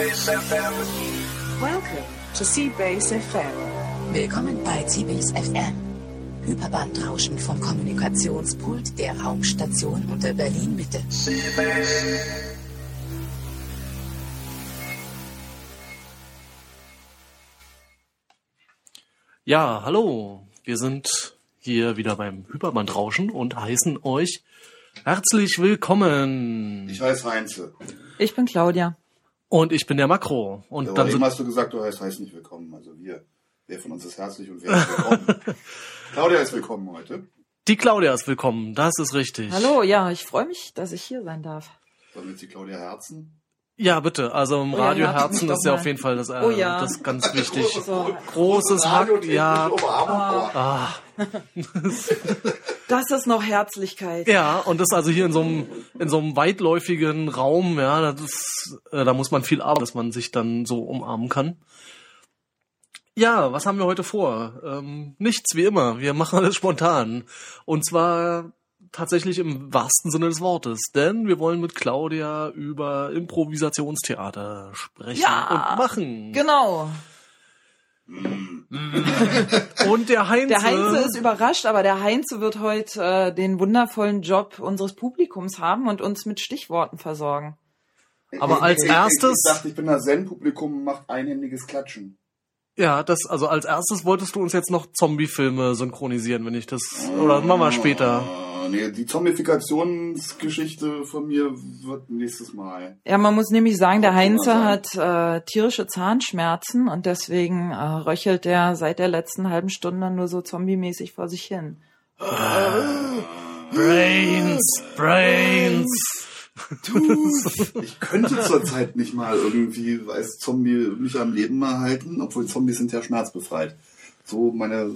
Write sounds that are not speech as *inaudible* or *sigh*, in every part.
Seabase FM. Welcome to Seabase FM. Willkommen bei CBS FM. Hyperbandrauschen vom Kommunikationspult der Raumstation unter Berlin Mitte. Seabase. Ja, hallo. Wir sind hier wieder beim Hyperbandrauschen und heißen euch herzlich willkommen. Ich heiße Heinze. Ich bin Claudia. Und ich bin der Makro. Und Aber dann eben sind, hast du gesagt, du heißt, heißt nicht willkommen. Also wir. Wer von uns ist herzlich und wer ist willkommen? *laughs* Claudia ist willkommen heute. die Claudia ist willkommen. Das ist richtig. Hallo, ja, ich freue mich, dass ich hier sein darf. Sollen wir jetzt die Claudia Herzen? Ja, bitte. Also im Oh ja, Radio Herzen Herzen mich ist ja mal. auf jeden Fall das, äh, Oh ja. das ganz wichtig. So, Großes Hack, ja. Umarmung. Ah, das ist noch Herzlichkeit. ja, und das also hier in so einem in so einem weitläufigen Raum, ja, das ist, äh, da muss man viel arbeiten, dass man sich dann so umarmen kann. Ja, was haben wir heute vor? Ähm, nichts wie immer. Wir machen alles spontan. Und zwar tatsächlich im wahrsten Sinne des Wortes. Denn wir wollen mit Claudia über Improvisationstheater sprechen Ja, und machen. Genau. *laughs* Und der Heinze. Der Heinze ist überrascht, aber der Heinze wird heute äh, den wundervollen Job unseres Publikums haben und uns mit Stichworten versorgen. Aber als Ich- ich- erstes- Ich dachte, ich bin das Zen-Publikum und macht einhändiges Klatschen. Ja, das, also als erstes wolltest du uns jetzt noch Zombie-Filme synchronisieren, wenn ich das, oder machen wir später. Nee, die Zombifikationsgeschichte von mir wird nächstes Mal. Ja, man muss nämlich sagen, der Heinze hat äh, tierische Zahnschmerzen und deswegen äh, röchelt er seit der letzten halben Stunde nur so zombie-mäßig vor sich hin. Brains, Brains. Ich könnte zurzeit nicht mal irgendwie als Zombie mich am Leben erhalten, obwohl Zombies sind ja schmerzbefreit. So meine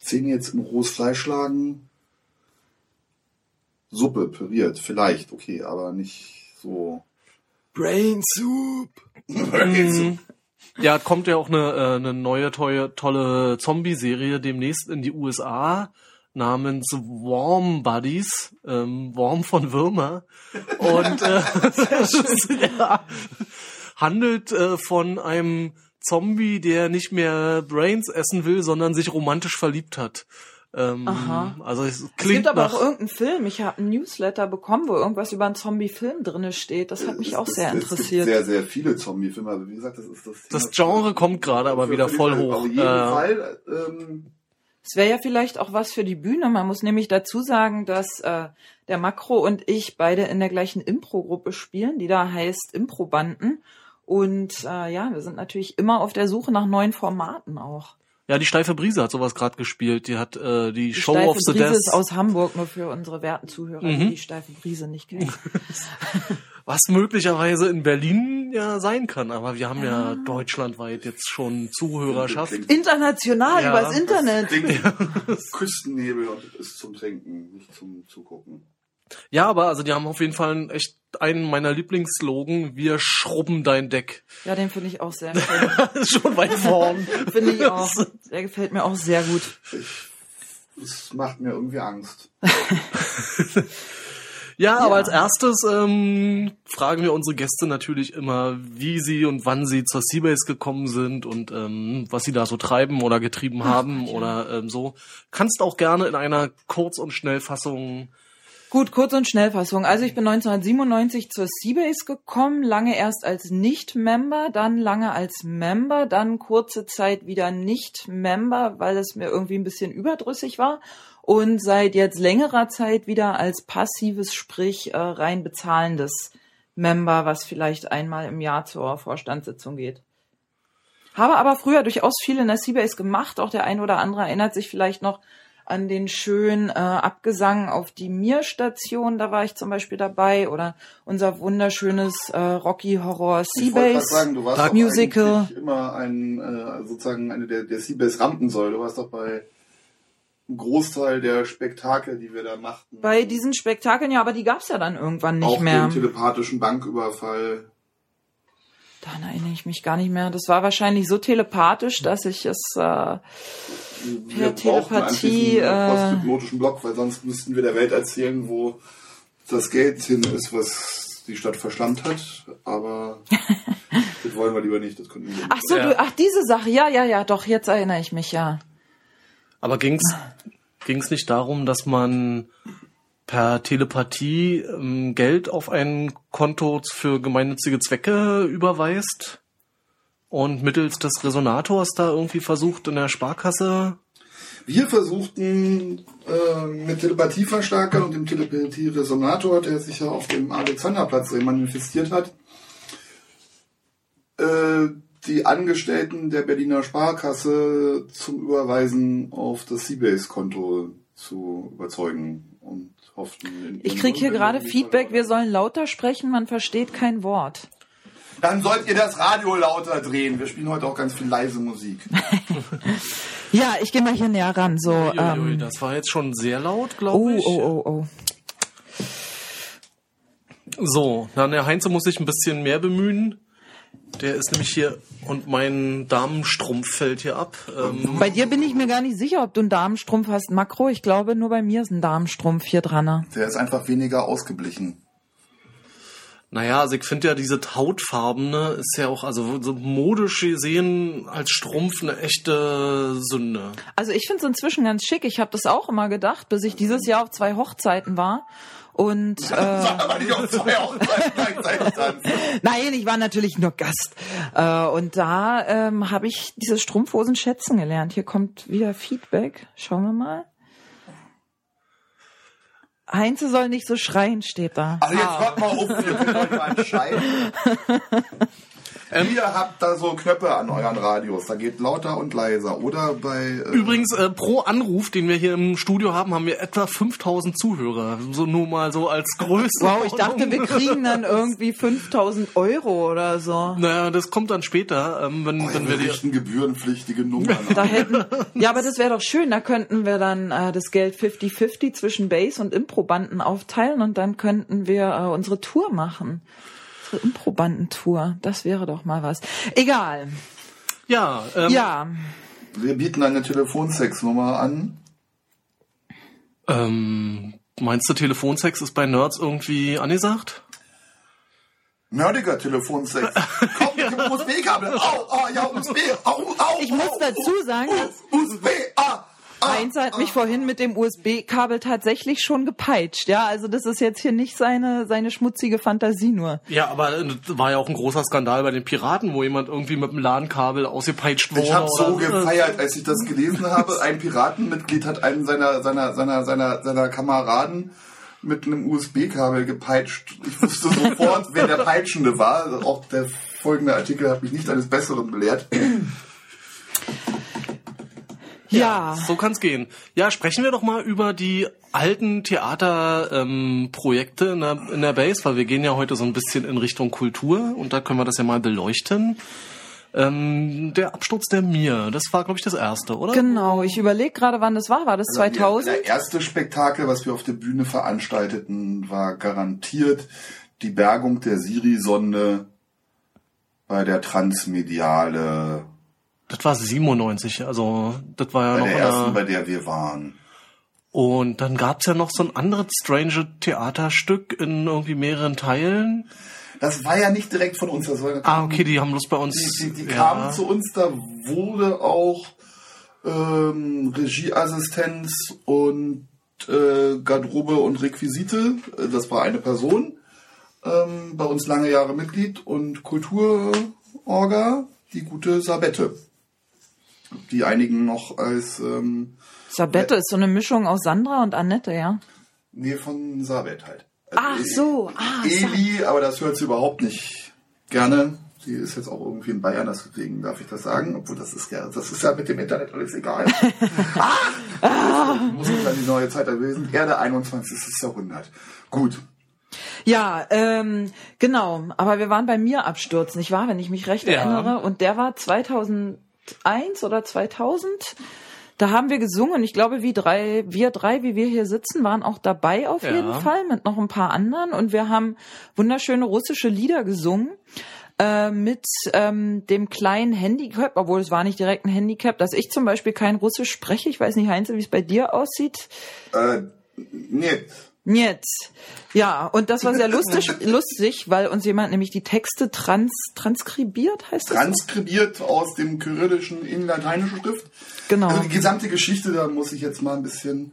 Zähne jetzt in rohes Fleisch schlagen. Suppe püriert, vielleicht, okay, aber nicht so. Brain Soup. Brain Soup. Ja, kommt ja auch eine, äh, eine neue, tolle, tolle Zombie-Serie demnächst in die USA namens Warm Buddies, ähm, Warm von Würmer. Und äh, *laughs* *laughs* ja, handelt äh, von einem Zombie, der nicht mehr Brains essen will, sondern sich romantisch verliebt hat. Ähm, Aha. Also es Es klingt gibt aber nach, auch irgendeinen Film. Ich habe einen Newsletter bekommen, wo irgendwas über einen Zombie-Film drinne steht. Das hat mich auch Es- sehr es, interessiert. Es gibt sehr, sehr viele Zombie-Filme, aber wie gesagt, das ist das Das Thema Genre kommt gerade aber wieder voll hoch. Auf jeden Äh, Fall, ähm, Es wäre ja vielleicht auch was für die Bühne. Man muss nämlich dazu sagen, dass äh, der Makro und ich beide in der gleichen Impro-Gruppe spielen, die da heißt Improbanden. Und äh, ja, wir sind natürlich immer auf der Suche nach neuen Formaten auch. Ja, die Steife Brise hat sowas gerade gespielt. Die hat äh, die, Die Show Steife of the Brise Death, ist aus Hamburg, nur für unsere werten Zuhörer, Mhm. die die Steife Brise nicht kennen. *laughs* was möglicherweise in Berlin ja sein kann. Aber wir haben ja, deutschlandweit jetzt schon Zuhörerschaft. International, Ja, übers das Internet. klingt *laughs* Küstennebel und ist zum Trinken, nicht zum Zugucken. Ja, aber also die haben auf jeden Fall einen, echt einen meiner Lieblingsslogan. Wir schrubben dein Deck. Ja, den finde ich auch sehr *laughs* schön. Das schon weit vorn. finde ich auch. Der gefällt mir auch sehr gut. Es macht mir irgendwie Angst. *laughs* Ja, aber als erstes ähm, fragen wir unsere Gäste natürlich immer, wie sie und wann sie zur Seabase gekommen sind und ähm, was sie da so treiben oder getrieben haben oder ähm, so. Kannst auch gerne in einer Kurz- und Schnellfassung. Gut, Kurz- und Schnellfassung. Also ich bin 1997 zur Seabase gekommen, lange erst als Nicht-Member, dann lange als Member, dann kurze Zeit wieder Nicht-Member, weil es mir irgendwie ein bisschen überdrüssig war und seit jetzt längerer Zeit wieder als passives, sprich äh, rein bezahlendes Member, was vielleicht einmal im Jahr zur Vorstandssitzung geht. Habe aber früher durchaus viel in der Seabase gemacht. Auch der ein oder andere erinnert sich vielleicht noch an den schönen äh, Abgesang auf die Mir-Station. Da war ich zum Beispiel dabei. Oder unser wunderschönes äh, Rocky Horror Seabase sagen, du warst Dark doch Musical. immer ein, äh, sozusagen eine der, der Seabase Rampensäule. Du warst doch bei einem Großteil der Spektakel, die wir da machten. Bei diesen Spektakeln, ja, aber die gab's ja dann irgendwann nicht auch mehr. den telepathischen Banküberfall. Daran erinnere ich mich gar nicht mehr. Das war wahrscheinlich so telepathisch, dass ich es äh, Per Telepathie, einen äh, posthypnotischen Block, weil sonst müssten wir der Welt erzählen, wo das Geld hin ist, was die Stadt verschlammt hat. Aber *laughs* wollen wir lieber nicht. Das könnten wir Ach so, Ja. du, ach diese Sache, ja, ja, ja, doch, jetzt erinnere ich mich, ja. Aber ging's ging's nicht darum, dass man per Telepathie ähm, Geld auf ein Konto für gemeinnützige Zwecke überweist und mittels des Resonators da irgendwie versucht in der Sparkasse Wir versuchten äh, mit Telepathieverstärker und dem Telepathie-Resonator, der sich ja auf dem Alexanderplatz manifestiert hat, äh, die Angestellten der Berliner Sparkasse zum Überweisen auf das Seabase-Konto zu überzeugen und hofften. Ich ihrem krieg hier gerade Feedback, wir sollen lauter sprechen, man versteht kein Wort. Dann sollt ihr das Radio lauter drehen. Wir spielen heute auch ganz viel leise Musik. *laughs* Ja, ich gehe mal hier näher ran, so. Uiuiui, Ähm, das war jetzt schon sehr laut, glaube oh, ich. oh, oh, oh. So, dann der Heinze muss sich ein bisschen mehr bemühen. Der ist nämlich hier und mein Damenstrumpf fällt hier ab. Ähm, Bei dir bin ich mir gar nicht sicher, ob du einen Damenstrumpf hast, Makro. Ich glaube, nur bei mir ist ein Damenstrumpf hier dran. Der ist einfach weniger ausgeblichen. Naja, also ich finde ja diese Hautfarbene ist ja auch, also so modisch gesehen als Strumpf eine echte Sünde. Also ich finde es inzwischen ganz schick. Ich habe das auch immer gedacht, bis ich dieses Jahr auf zwei Hochzeiten war. Und *laughs* äh, Aber nicht auf zwei Hochzeiten gleichzeitig tanzen. *laughs* nein, ich war natürlich nur Gast. Äh, und da ähm, habe ich diese Strumpfhosen schätzen gelernt. Hier kommt wieder Feedback. Schauen wir mal. Heinze soll nicht so schreien, steht da. Also jetzt hört mal auf, ihr könnt euch mal entscheiden. *laughs* ihr habt da so Knöpfe an euren Radios, da geht lauter und leiser. Oder bei... Äh, Übrigens, äh, pro Anruf, den wir hier im Studio haben, haben wir etwa 5000 Zuhörer. So nur mal so als Größe. Wow, ich dachte, wir kriegen dann *laughs* irgendwie 5000 Euro oder so. Naja, das kommt dann später, ähm, wenn, oh, wenn wir wir die... richten gebührenpflichtige Nummern Da hätten, ja, aber das wäre doch schön. Da könnten wir dann äh, das Geld 50-50 zwischen Base und Improbanden aufteilen und dann könnten wir äh, unsere Tour machen. Unsere Improbandentour. Das wäre doch mal was. Egal. Ja, ähm, Ja. Wir bieten eine Telefonsexnummer an. ähm, meinst du, Telefonsex ist bei Nerds irgendwie angesagt? Nerdiger Telefonsex. *laughs* Komm mit dem USB-Kabel. Au, au, ja, USB. Au, au, Ich muss dazu sagen, dass USB. Ah, ah, Heinz hat mich vorhin mit dem USB-Kabel tatsächlich schon gepeitscht. Ja, also das ist jetzt hier nicht seine, seine schmutzige Fantasie nur. Ja, aber äh, das war ja auch ein großer Skandal bei den Piraten, wo jemand irgendwie mit dem LAN-Kabel ausgepeitscht wurde. Ich habe so gefeiert, als ich das gelesen habe. Ein Piratenmitglied hat einen seiner seiner seiner seiner seiner Kameraden mit einem USB-Kabel gepeitscht. Ich wusste sofort, wer der Peitschende war. Also Auch der folgende Artikel hat mich nicht eines Besseren belehrt. Ja. So kann's gehen. Ja, sprechen wir doch mal über die alten Theaterprojekte ähm, in, der, in der Base, weil wir gehen ja heute so ein bisschen in Richtung Kultur und da können wir das ja mal beleuchten. Ähm, der Absturz der Mir, das war, glaube ich, das erste, oder? Genau, ich überlege gerade, wann das war. War das 2000? Der erste Spektakel, was wir auf der Bühne veranstalteten, war garantiert die Bergung der Siri-Sonde bei der Transmediale, Das war 97, also das war ja bei noch der ersten, bei der wir waren. Und dann gab's ja noch so ein anderes strange Theaterstück in irgendwie mehreren Teilen. Das war ja nicht direkt von uns, das war Ah, okay, die haben bloß bei uns. Die, die, die ja. kamen zu uns, da wurde auch ähm, Regieassistenz und äh, Garderobe und Requisite, äh, das war eine Person, ähm, bei uns lange Jahre Mitglied und Kulturorga, die gute Sabette, die einigen noch als ähm, Sabette ist so eine Mischung aus Sandra und Annette, ja. nee von Sabet halt. Also Ach so, ah, Eli, aber das hört sie überhaupt nicht gerne. Sie ist jetzt auch irgendwie in Bayern, deswegen darf ich das sagen, obwohl das ist ja, das ist ja mit dem Internet alles egal. *laughs* ah! Muss ich dann die neue Zeit erlösen. Erde 21. Jahrhundert. Gut. Ja, ähm, genau. Aber wir waren bei mir abstürzen, nicht wahr, wenn ich mich recht Ja. erinnere. Und der war 2001 oder 2000. Da haben wir gesungen. Ich glaube, wie drei, wir drei, wie wir hier sitzen, waren auch dabei auf Ja. jeden Fall mit noch ein paar anderen. Und wir haben wunderschöne russische Lieder gesungen. Äh, mit ähm, dem kleinen Handicap, obwohl es war nicht direkt ein Handicap, dass ich zum Beispiel kein Russisch spreche. Ich weiß nicht, Heinz, wie es bei dir aussieht. Äh, nee. Jetzt. Ja, und das war sehr *laughs* lustig, lustig, weil uns jemand nämlich die Texte trans, transkribiert, heißt das? Transkribiert aus dem Kyrillischen in lateinische Schrift. Genau. Also die gesamte Geschichte, da muss ich jetzt mal ein bisschen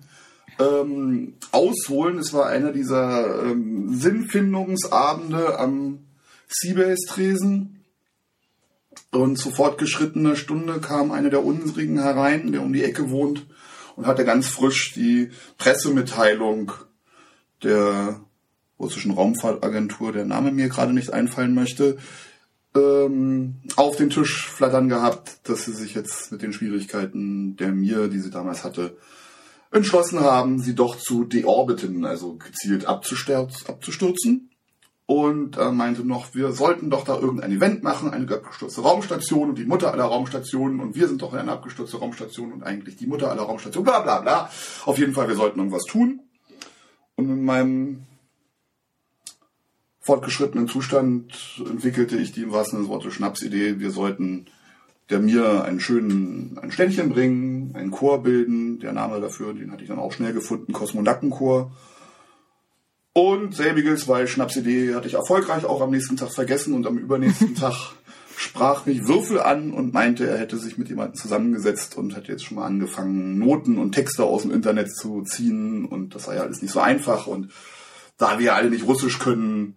ähm, ausholen. Es war einer dieser ähm, Sinnfindungsabende am Seabase-Tresen. Und zu fortgeschrittener Stunde kam einer der unsrigen herein, der um die Ecke wohnt, und hatte ganz frisch die Pressemitteilung der russischen Raumfahrtagentur, der Name mir gerade nicht einfallen möchte, ähm, auf den Tisch flattern gehabt, dass sie sich jetzt mit den Schwierigkeiten der Mir, die sie damals hatte, entschlossen haben, sie doch zu deorbiten, also gezielt abzustürz- abzustürzen. Und er meinte noch, wir sollten doch da irgendein Event machen, eine abgestürzte Raumstation und die Mutter aller Raumstationen und wir sind doch eine abgestürzte Raumstation und eigentlich die Mutter aller Raumstationen, bla bla bla. Auf jeden Fall, wir sollten irgendwas tun. Und in meinem fortgeschrittenen Zustand entwickelte ich die im wahrsten Sinne des Wortes Schnapsidee, wir sollten der mir einen schönen, ein Ständchen bringen, einen Chor bilden. Der Name dafür, den hatte ich dann auch schnell gefunden, Kosmonackenchor. Und selbiges, weil Schnapsidee hatte ich erfolgreich auch am nächsten Tag vergessen und am übernächsten *laughs* Tag sprach mich Würfel an und meinte, er hätte sich mit jemandem zusammengesetzt und hat jetzt schon mal angefangen, Noten und Texte aus dem Internet zu ziehen und das sei ja alles nicht so einfach und da wir alle nicht Russisch können,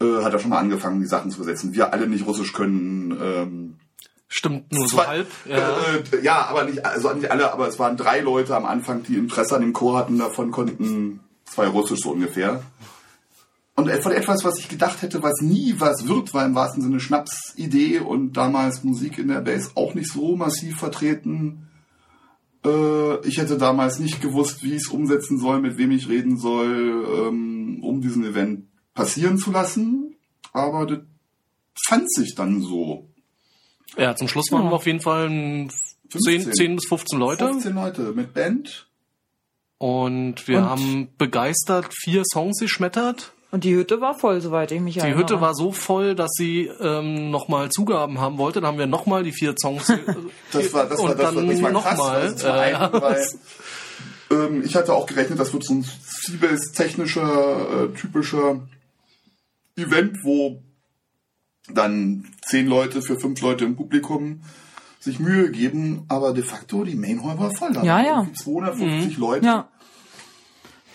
äh, hat er schon mal angefangen, die Sachen zu übersetzen. Wir alle nicht Russisch können, ähm, Stimmt nur so Zwei- halb. *laughs* Ja. Äh, ja, aber nicht, also nicht alle, aber es waren drei Leute am Anfang, die Interesse an dem Chor hatten, davon konnten zwei Russisch so ungefähr. Und von etwas, was ich gedacht hätte, was nie was wird, war im wahrsten Sinne Schnapsidee und damals Musik in der Base auch nicht so massiv vertreten. Äh, ich hätte damals nicht gewusst, wie ich es umsetzen soll, mit wem ich reden soll, ähm, um diesen Event passieren zu lassen. Aber das fand sich dann so. ja, zum Schluss waren wir auf jeden Fall ein 10, 15. 10 bis 15 Leute. 15 Leute mit Band. Und wir Und- haben begeistert vier Songs geschmettert. Und die Hütte war voll, soweit ich mich Die erinnere. Hütte war so voll, dass sie ähm, nochmal Zugaben haben wollte. Dann haben wir nochmal die vier Songs. äh, *laughs* Das war, das war, das war, das war krass. nochmal. Also *laughs* weil, ähm, ich hatte auch gerechnet, das wird so ein Seabase-technischer, äh, typischer Event, wo dann zehn Leute für fünf Leute im Publikum sich Mühe geben, aber de facto die Main Hall war voll. Da Ja, waren ja. irgendwie 250 Leute. Ja.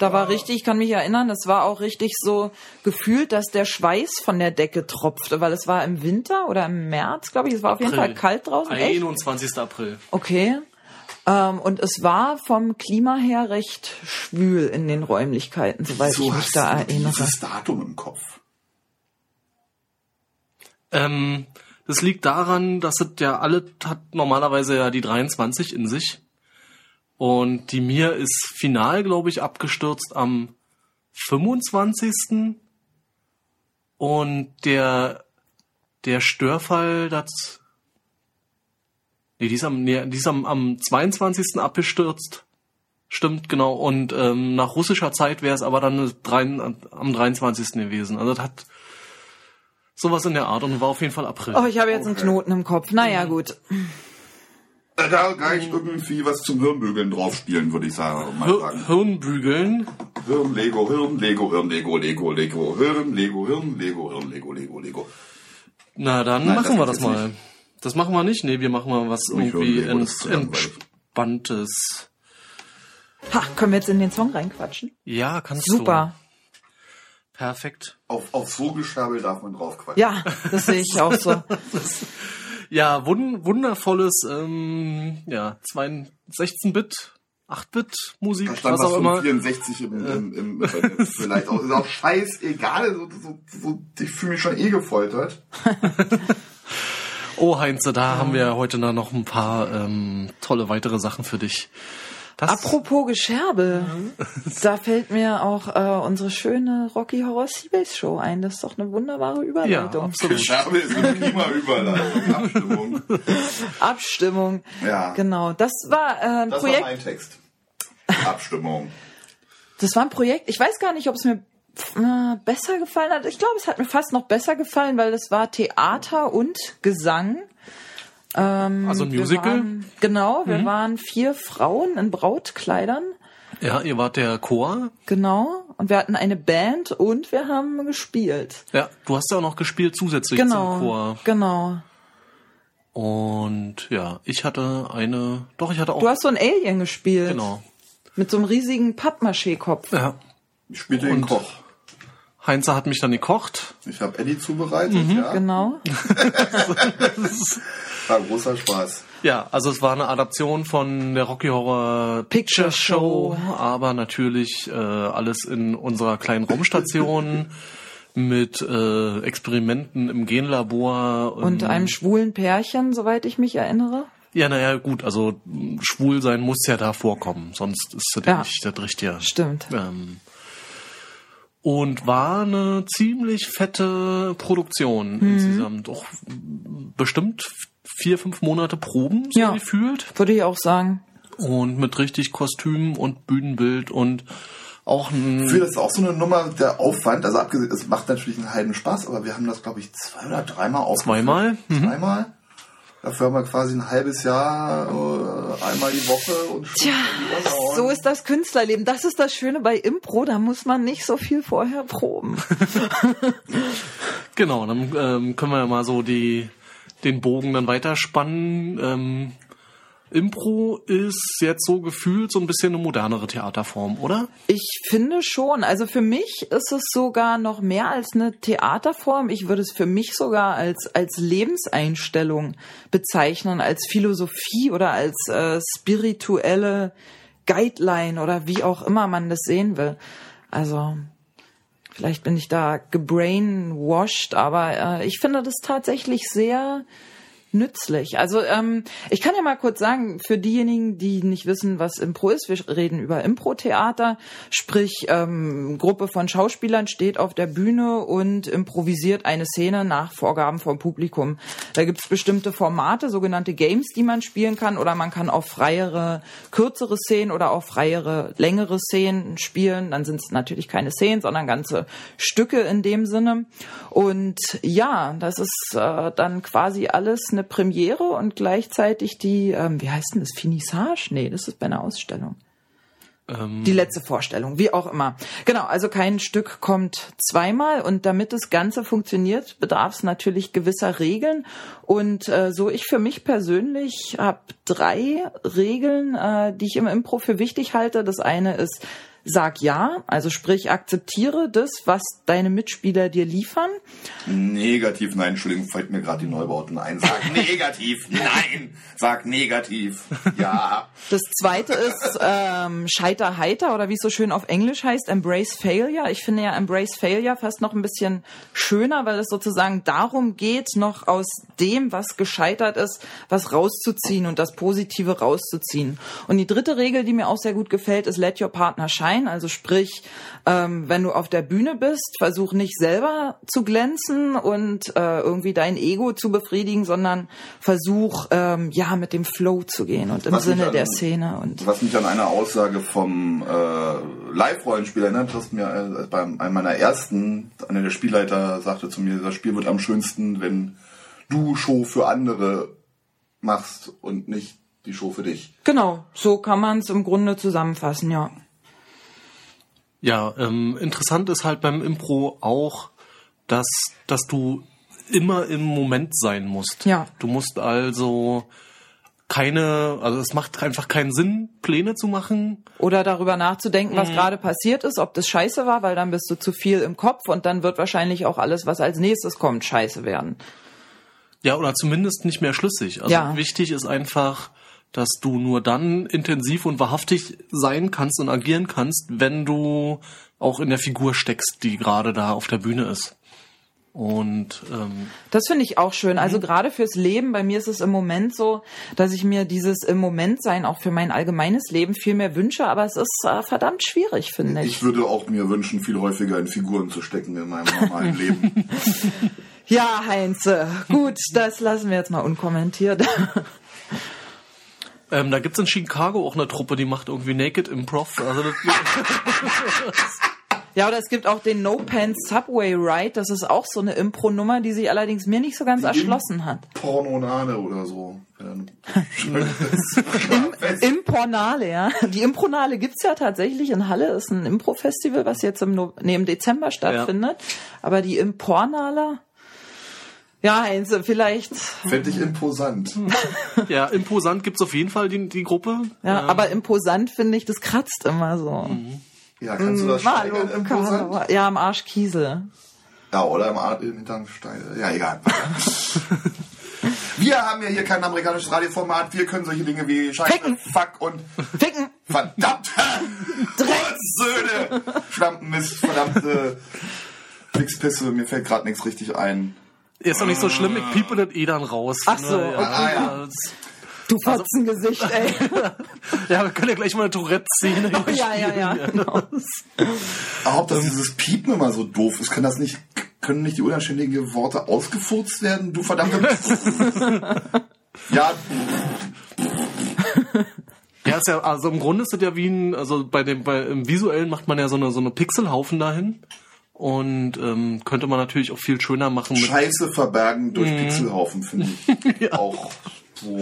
Da war richtig, ich kann mich erinnern, es war auch richtig so gefühlt, dass der Schweiß von der Decke tropfte, weil es war im Winter oder im März, glaube ich. Es war auf jeden April. Fall kalt draußen. Echt? 21. April. Okay. Ähm, und es war vom Klima her recht schwül in den Räumlichkeiten, soweit So ich mich hast da du erinnere. dieses Datum im Kopf. Ähm, das liegt daran, dass es ja alle hat normalerweise ja die 23 in sich. Und die Mir ist final, glaube ich, abgestürzt am 25. Und der, der Störfall, das, nee, die ist am, nee, die ist am, am 22. abgestürzt. Stimmt, genau. Und ähm, nach russischer Zeit wäre es aber dann drei, am 23. gewesen. Also das hat sowas in der Art und war auf jeden Fall April. Oh, ich habe jetzt einen Okay. Knoten im Kopf. Naja, gut. Da kann ich irgendwie was zum Hirnbügeln draufspielen, würde ich sagen. Mal Hir sagen. Hirnbügeln. Hirn, Lego, Hirn, Lego, Hirn, Lego, Lego, Lego, Hirn, Lego, Hirn, Lego, Hirn, Lego, Lego, Lego. Na, dann Nein, machen das wir das mal. nicht. Das machen wir nicht. Nee, wir machen mal was ich irgendwie Lego, langweilig. entspanntes. Ha, können wir jetzt in den Song reinquatschen? Ja, kannst Super. du. Perfekt. Auf, auf so Geschabel darf man draufquatschen. Ja, das sehe ich auch so. *laughs* Ja, wun wundervolles, ähm, ja, 16-Bit, 8-Bit Musik, Da stand was was auch immer. 64 im, im, im, im vielleicht auch. Ist auch scheißegal. So, so, so, ich fühle mich schon eh gefoltert. *laughs* Oh, Heinze, da haben wir heute noch ein paar ähm, tolle weitere Sachen für dich. Das, Apropos Gescherbe, da fällt mir auch äh, unsere schöne Rocky Horror Seabase Show ein. Das ist doch eine wunderbare ja, Überleitung. absolut. Geschabe ist eine prima Überleitung. Abstimmung. *laughs* Abstimmung. Ja. Genau. Das war äh, ein Das war Projekt. mein Text. Abstimmung. Das war ein Projekt. Ich weiß gar nicht, ob es mir äh, besser gefallen hat. Ich glaube, es hat mir fast noch besser gefallen, weil es war Theater und Gesang. Ähm, Also ein wir Musical? Waren, genau, wir waren vier Frauen in Brautkleidern Ja, ihr wart der Chor. Genau. Und wir hatten eine Band und wir haben gespielt. Ja, du hast ja auch noch gespielt zusätzlich Genau. zum Chor. Genau. Und ja, ich hatte eine, doch, ich hatte auch. Du hast so ein Alien gespielt. genau. Mit so einem riesigen Pappmaché-Kopf. Ja. Ich spielte den Und- Koch. Heinze hat mich dann gekocht. Ich habe Eddie zubereitet, Mhm. ja. Genau. *laughs* *laughs* War großer Spaß. Ja, also es war eine Adaption von der Rocky Horror Picture Show. aber natürlich äh, alles in unserer kleinen Raumstation *laughs* mit äh, Experimenten im Genlabor Und einem schwulen Pärchen, soweit ich mich erinnere. ja, naja, gut, also schwul sein muss ja da vorkommen, sonst ist das ja Ja. nicht das Richtige. Stimmt. Ähm, und war eine ziemlich fette Produktion Mhm. insgesamt. Doch bestimmt vier, fünf Monate Proben, so Ja. gefühlt. Würde ich auch sagen. Und mit richtig Kostüm und Bühnenbild und auch ein. Für das ist auch so eine Nummer, der Aufwand, also abgesehen, es macht natürlich einen halben Spaß, aber wir haben das, glaube ich, zwei oder dreimal aufgeführt. Zweimal? Mhm. Zweimal. Dafür haben wir quasi ein halbes Jahr äh, einmal die Woche und Tja, so ist das Künstlerleben. Das ist das Schöne bei Impro. Da muss man nicht so viel vorher proben. *laughs* Genau, dann ähm, können wir ja mal so die, den Bogen dann weiterspannen. Ähm, Impro ist jetzt so gefühlt so ein bisschen eine modernere Theaterform, oder? Ich finde schon. Also für mich ist es sogar noch mehr als eine Theaterform. Ich würde es für mich sogar als, als Lebenseinstellung bezeichnen, als Philosophie oder als äh, spirituelle Guideline oder wie auch immer man das sehen will. Also vielleicht bin ich da gebrainwashed, aber äh, ich finde das tatsächlich sehr nützlich. Also ähm, ich kann ja mal kurz sagen, für diejenigen, die nicht wissen, was Impro ist, wir reden über Impro-Theater, sprich ähm, Gruppe von Schauspielern steht auf der Bühne und improvisiert eine Szene nach Vorgaben vom Publikum. Da gibt's bestimmte Formate, sogenannte Games, die man spielen kann, oder man kann auch freiere, kürzere Szenen oder auch freiere, längere Szenen spielen. Dann sind es natürlich keine Szenen, sondern ganze Stücke in dem Sinne. Und ja, das ist äh, dann quasi alles eine Premiere und gleichzeitig die, ähm, wie heißt denn das, Finissage? Nee, das ist bei einer Ausstellung. Ähm, Die letzte Vorstellung, wie auch immer. Genau, also kein Stück kommt zweimal und damit das Ganze funktioniert, bedarf es natürlich gewisser Regeln. Und äh, so ich für mich persönlich habe drei Regeln, äh, die ich im Impro für wichtig halte. Das eine ist, sag ja, also sprich akzeptiere das, was deine Mitspieler dir liefern. Negativ, nein, Entschuldigung, fällt mir gerade die Neubauten ein. Sag *laughs* negativ, nein, sag negativ, ja. Das zweite ist ähm, Scheiter heiter oder wie es so schön auf Englisch heißt, Embrace Failure. Ich finde ja Embrace Failure fast noch ein bisschen schöner, weil es sozusagen darum geht, noch aus dem, was gescheitert ist, was rauszuziehen und das Positive rauszuziehen. Und die dritte Regel, die mir auch sehr gut gefällt, ist Let Your Partner Shine. Also sprich, ähm, wenn du auf der Bühne bist, versuch nicht selber zu glänzen und äh, irgendwie dein Ego zu befriedigen, sondern versuch ähm, ja mit dem Flow zu gehen und im Was Sinne an- der Szene und Was mich an eine Aussage vom äh, Live-Rollenspiel erinnert, das mir äh, bei einem meiner ersten, einer der Spielleiter sagte zu mir, das Spiel wird am schönsten, wenn du Show für andere machst und nicht die Show für dich. genau, so kann man es im Grunde zusammenfassen, ja. Ja, ähm, interessant ist halt beim Impro auch, dass, dass du immer im Moment sein musst. Ja. Du musst also keine, also es macht einfach keinen Sinn, Pläne zu machen. Oder darüber nachzudenken, Mhm. was gerade passiert ist, ob das scheiße war, weil dann bist du zu viel im Kopf und dann wird wahrscheinlich auch alles, was als nächstes kommt, scheiße werden. Ja, oder zumindest nicht mehr schlüssig. Also Ja. wichtig ist einfach, dass du nur dann intensiv und wahrhaftig sein kannst und agieren kannst, wenn du auch in der Figur steckst, die gerade da auf der Bühne ist. Und ähm, Das finde ich auch schön. Mhm. Also gerade fürs Leben, bei mir ist es im Moment so, dass ich mir dieses im Moment sein auch für mein allgemeines Leben viel mehr wünsche, aber es ist äh, verdammt schwierig, finde ich. Ich würde auch mir wünschen, viel häufiger in Figuren zu stecken in meinem normalen Leben. *laughs* Ja, Heinze, gut, das lassen wir jetzt mal unkommentiert. Ähm, da gibt's in Chicago auch eine Truppe, die macht irgendwie Naked Improv. Also das, *laughs* Ja, oder es gibt auch den No Pants Subway Ride. Das ist auch so eine Impro-Nummer, die sich allerdings mir nicht so ganz Die erschlossen hat. Pornonane oder so. Ja, *laughs* ist. Impornale, ja. Die Impronale gibt's ja tatsächlich in Halle. Ist ein Impro-Festival, was jetzt im, no nee, im Dezember stattfindet. Aber die Impornale, ja, also vielleicht, Fände ich imposant. Ja, imposant gibt's auf jeden Fall die, die Gruppe. ja, aber imposant finde ich, das kratzt immer so. Ja, kannst du das Hallo, steigern, imposant? Karl. Ja, am Arsch Kiesel. Ja, oder im, Ar- im Hintern Steine. Ja, egal. Wir haben ja hier kein amerikanisches Radioformat. Wir können solche Dinge wie Scheiße, Ficken. Fuck und Ficken! *laughs* verdammte Söhne, Schlampenmist, verdammte Wichspisse. Mir fällt gerade nichts richtig ein. Ist doch nicht so schlimm, ich piepe das eh dann raus. Ach so, ja, okay. Ah, ja. Du Fotzengesicht, ey. *laughs* ja, wir können ja gleich mal eine Tourette-Szene Oh, ja, ja, ja, genau. Aber ob das dieses Piepen immer so doof ist, kann das nicht, können nicht die unanständigen Worte ausgefurzt werden? Du verdammte... *laughs* ja, Ja, ist ja, also im Grunde ist das ja wie ein, also bei dem, bei, im Visuellen macht man ja so eine, so eine Pixelhaufen dahin. Und ähm, könnte man natürlich auch viel schöner machen mit, Scheiße verbergen durch Pixelhaufen, finde *laughs* ich. Auch so...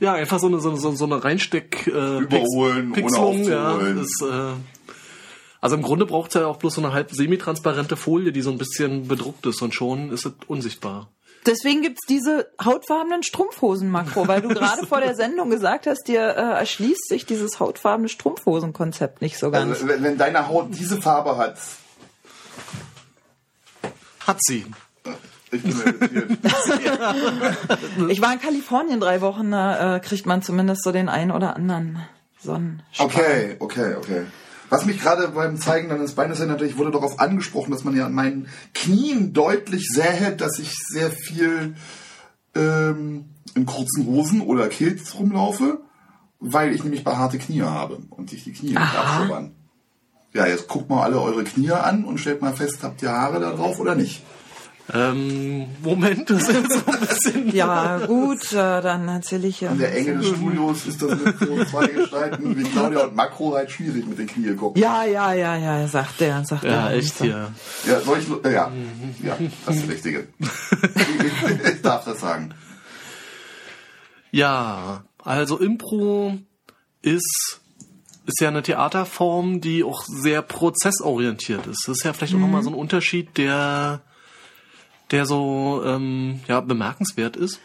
ja, einfach so eine, so eine, so eine Reinsteck, äh, Überholen, Pix- ohne Pixelung, ja, aufzuholen. ist, äh, also im Grunde braucht es ja auch bloß so eine halb semi-transparente Folie, die so ein bisschen bedruckt ist und schon ist es unsichtbar. Deswegen gibt's diese hautfarbenen Strumpfhosen-Makro, weil du *laughs* gerade vor der Sendung gesagt hast, dir äh, erschließt sich dieses hautfarbene Strumpfhosen-Konzept nicht so ganz. Also, wenn, wenn deine Haut diese Farbe hat, Hat sie. ich bin irritiert. *laughs* Ich war in Kalifornien drei Wochen, da äh, kriegt man zumindest so den einen oder anderen Sonnenstrahl. Okay, okay, okay. Was mich gerade beim Zeigen deines Beines erinnert, ich wurde darauf angesprochen, dass man ja an meinen Knien deutlich sähe, dass ich sehr viel ähm, in kurzen Hosen oder Kilts rumlaufe, weil ich nämlich behaarte Knie habe und sich die Knie nicht abschubbern. Ja, jetzt guckt mal alle eure Knie an und stellt mal fest, habt ihr Haare da drauf oder nicht? Ähm, Moment, das ist so ein bisschen. Ja, gut, äh, dann erzähle ich ja. An der Enge des Studios ist das mit so zwei Gestalten wie Claudia und Makro halt schwierig mit den Knie gucken. Ja, ja, ja, ja, sagt der, sagt Ja, der. echt hier. Ja, soll ich, äh, ja, ja, das ist das Richtige. ich, ich darf das sagen. Ja, also Impro ist ist ja eine Theaterform, die auch sehr prozessorientiert ist. Das ist ja vielleicht auch nochmal so ein Unterschied, der der so ähm, ja bemerkenswert ist.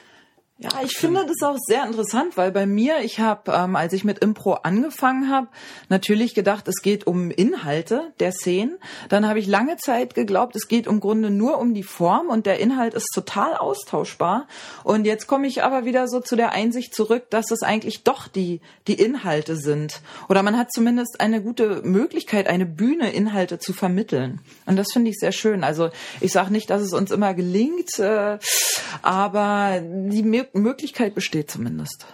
Ja, ich finde das auch sehr interessant, weil bei mir, ich habe, ähm, als ich mit Impro angefangen habe, natürlich gedacht, es geht um Inhalte der Szenen. Dann habe ich lange Zeit geglaubt, es geht im Grunde nur um die Form und der Inhalt ist total austauschbar. Und jetzt komme ich aber wieder so zu der Einsicht zurück, dass es eigentlich doch die, die Inhalte sind. Oder man hat zumindest eine gute Möglichkeit, eine Bühne Inhalte zu vermitteln. Und das finde ich sehr schön. Also ich sage nicht, dass es uns immer gelingt, äh, aber die Möglichkeit besteht zumindest.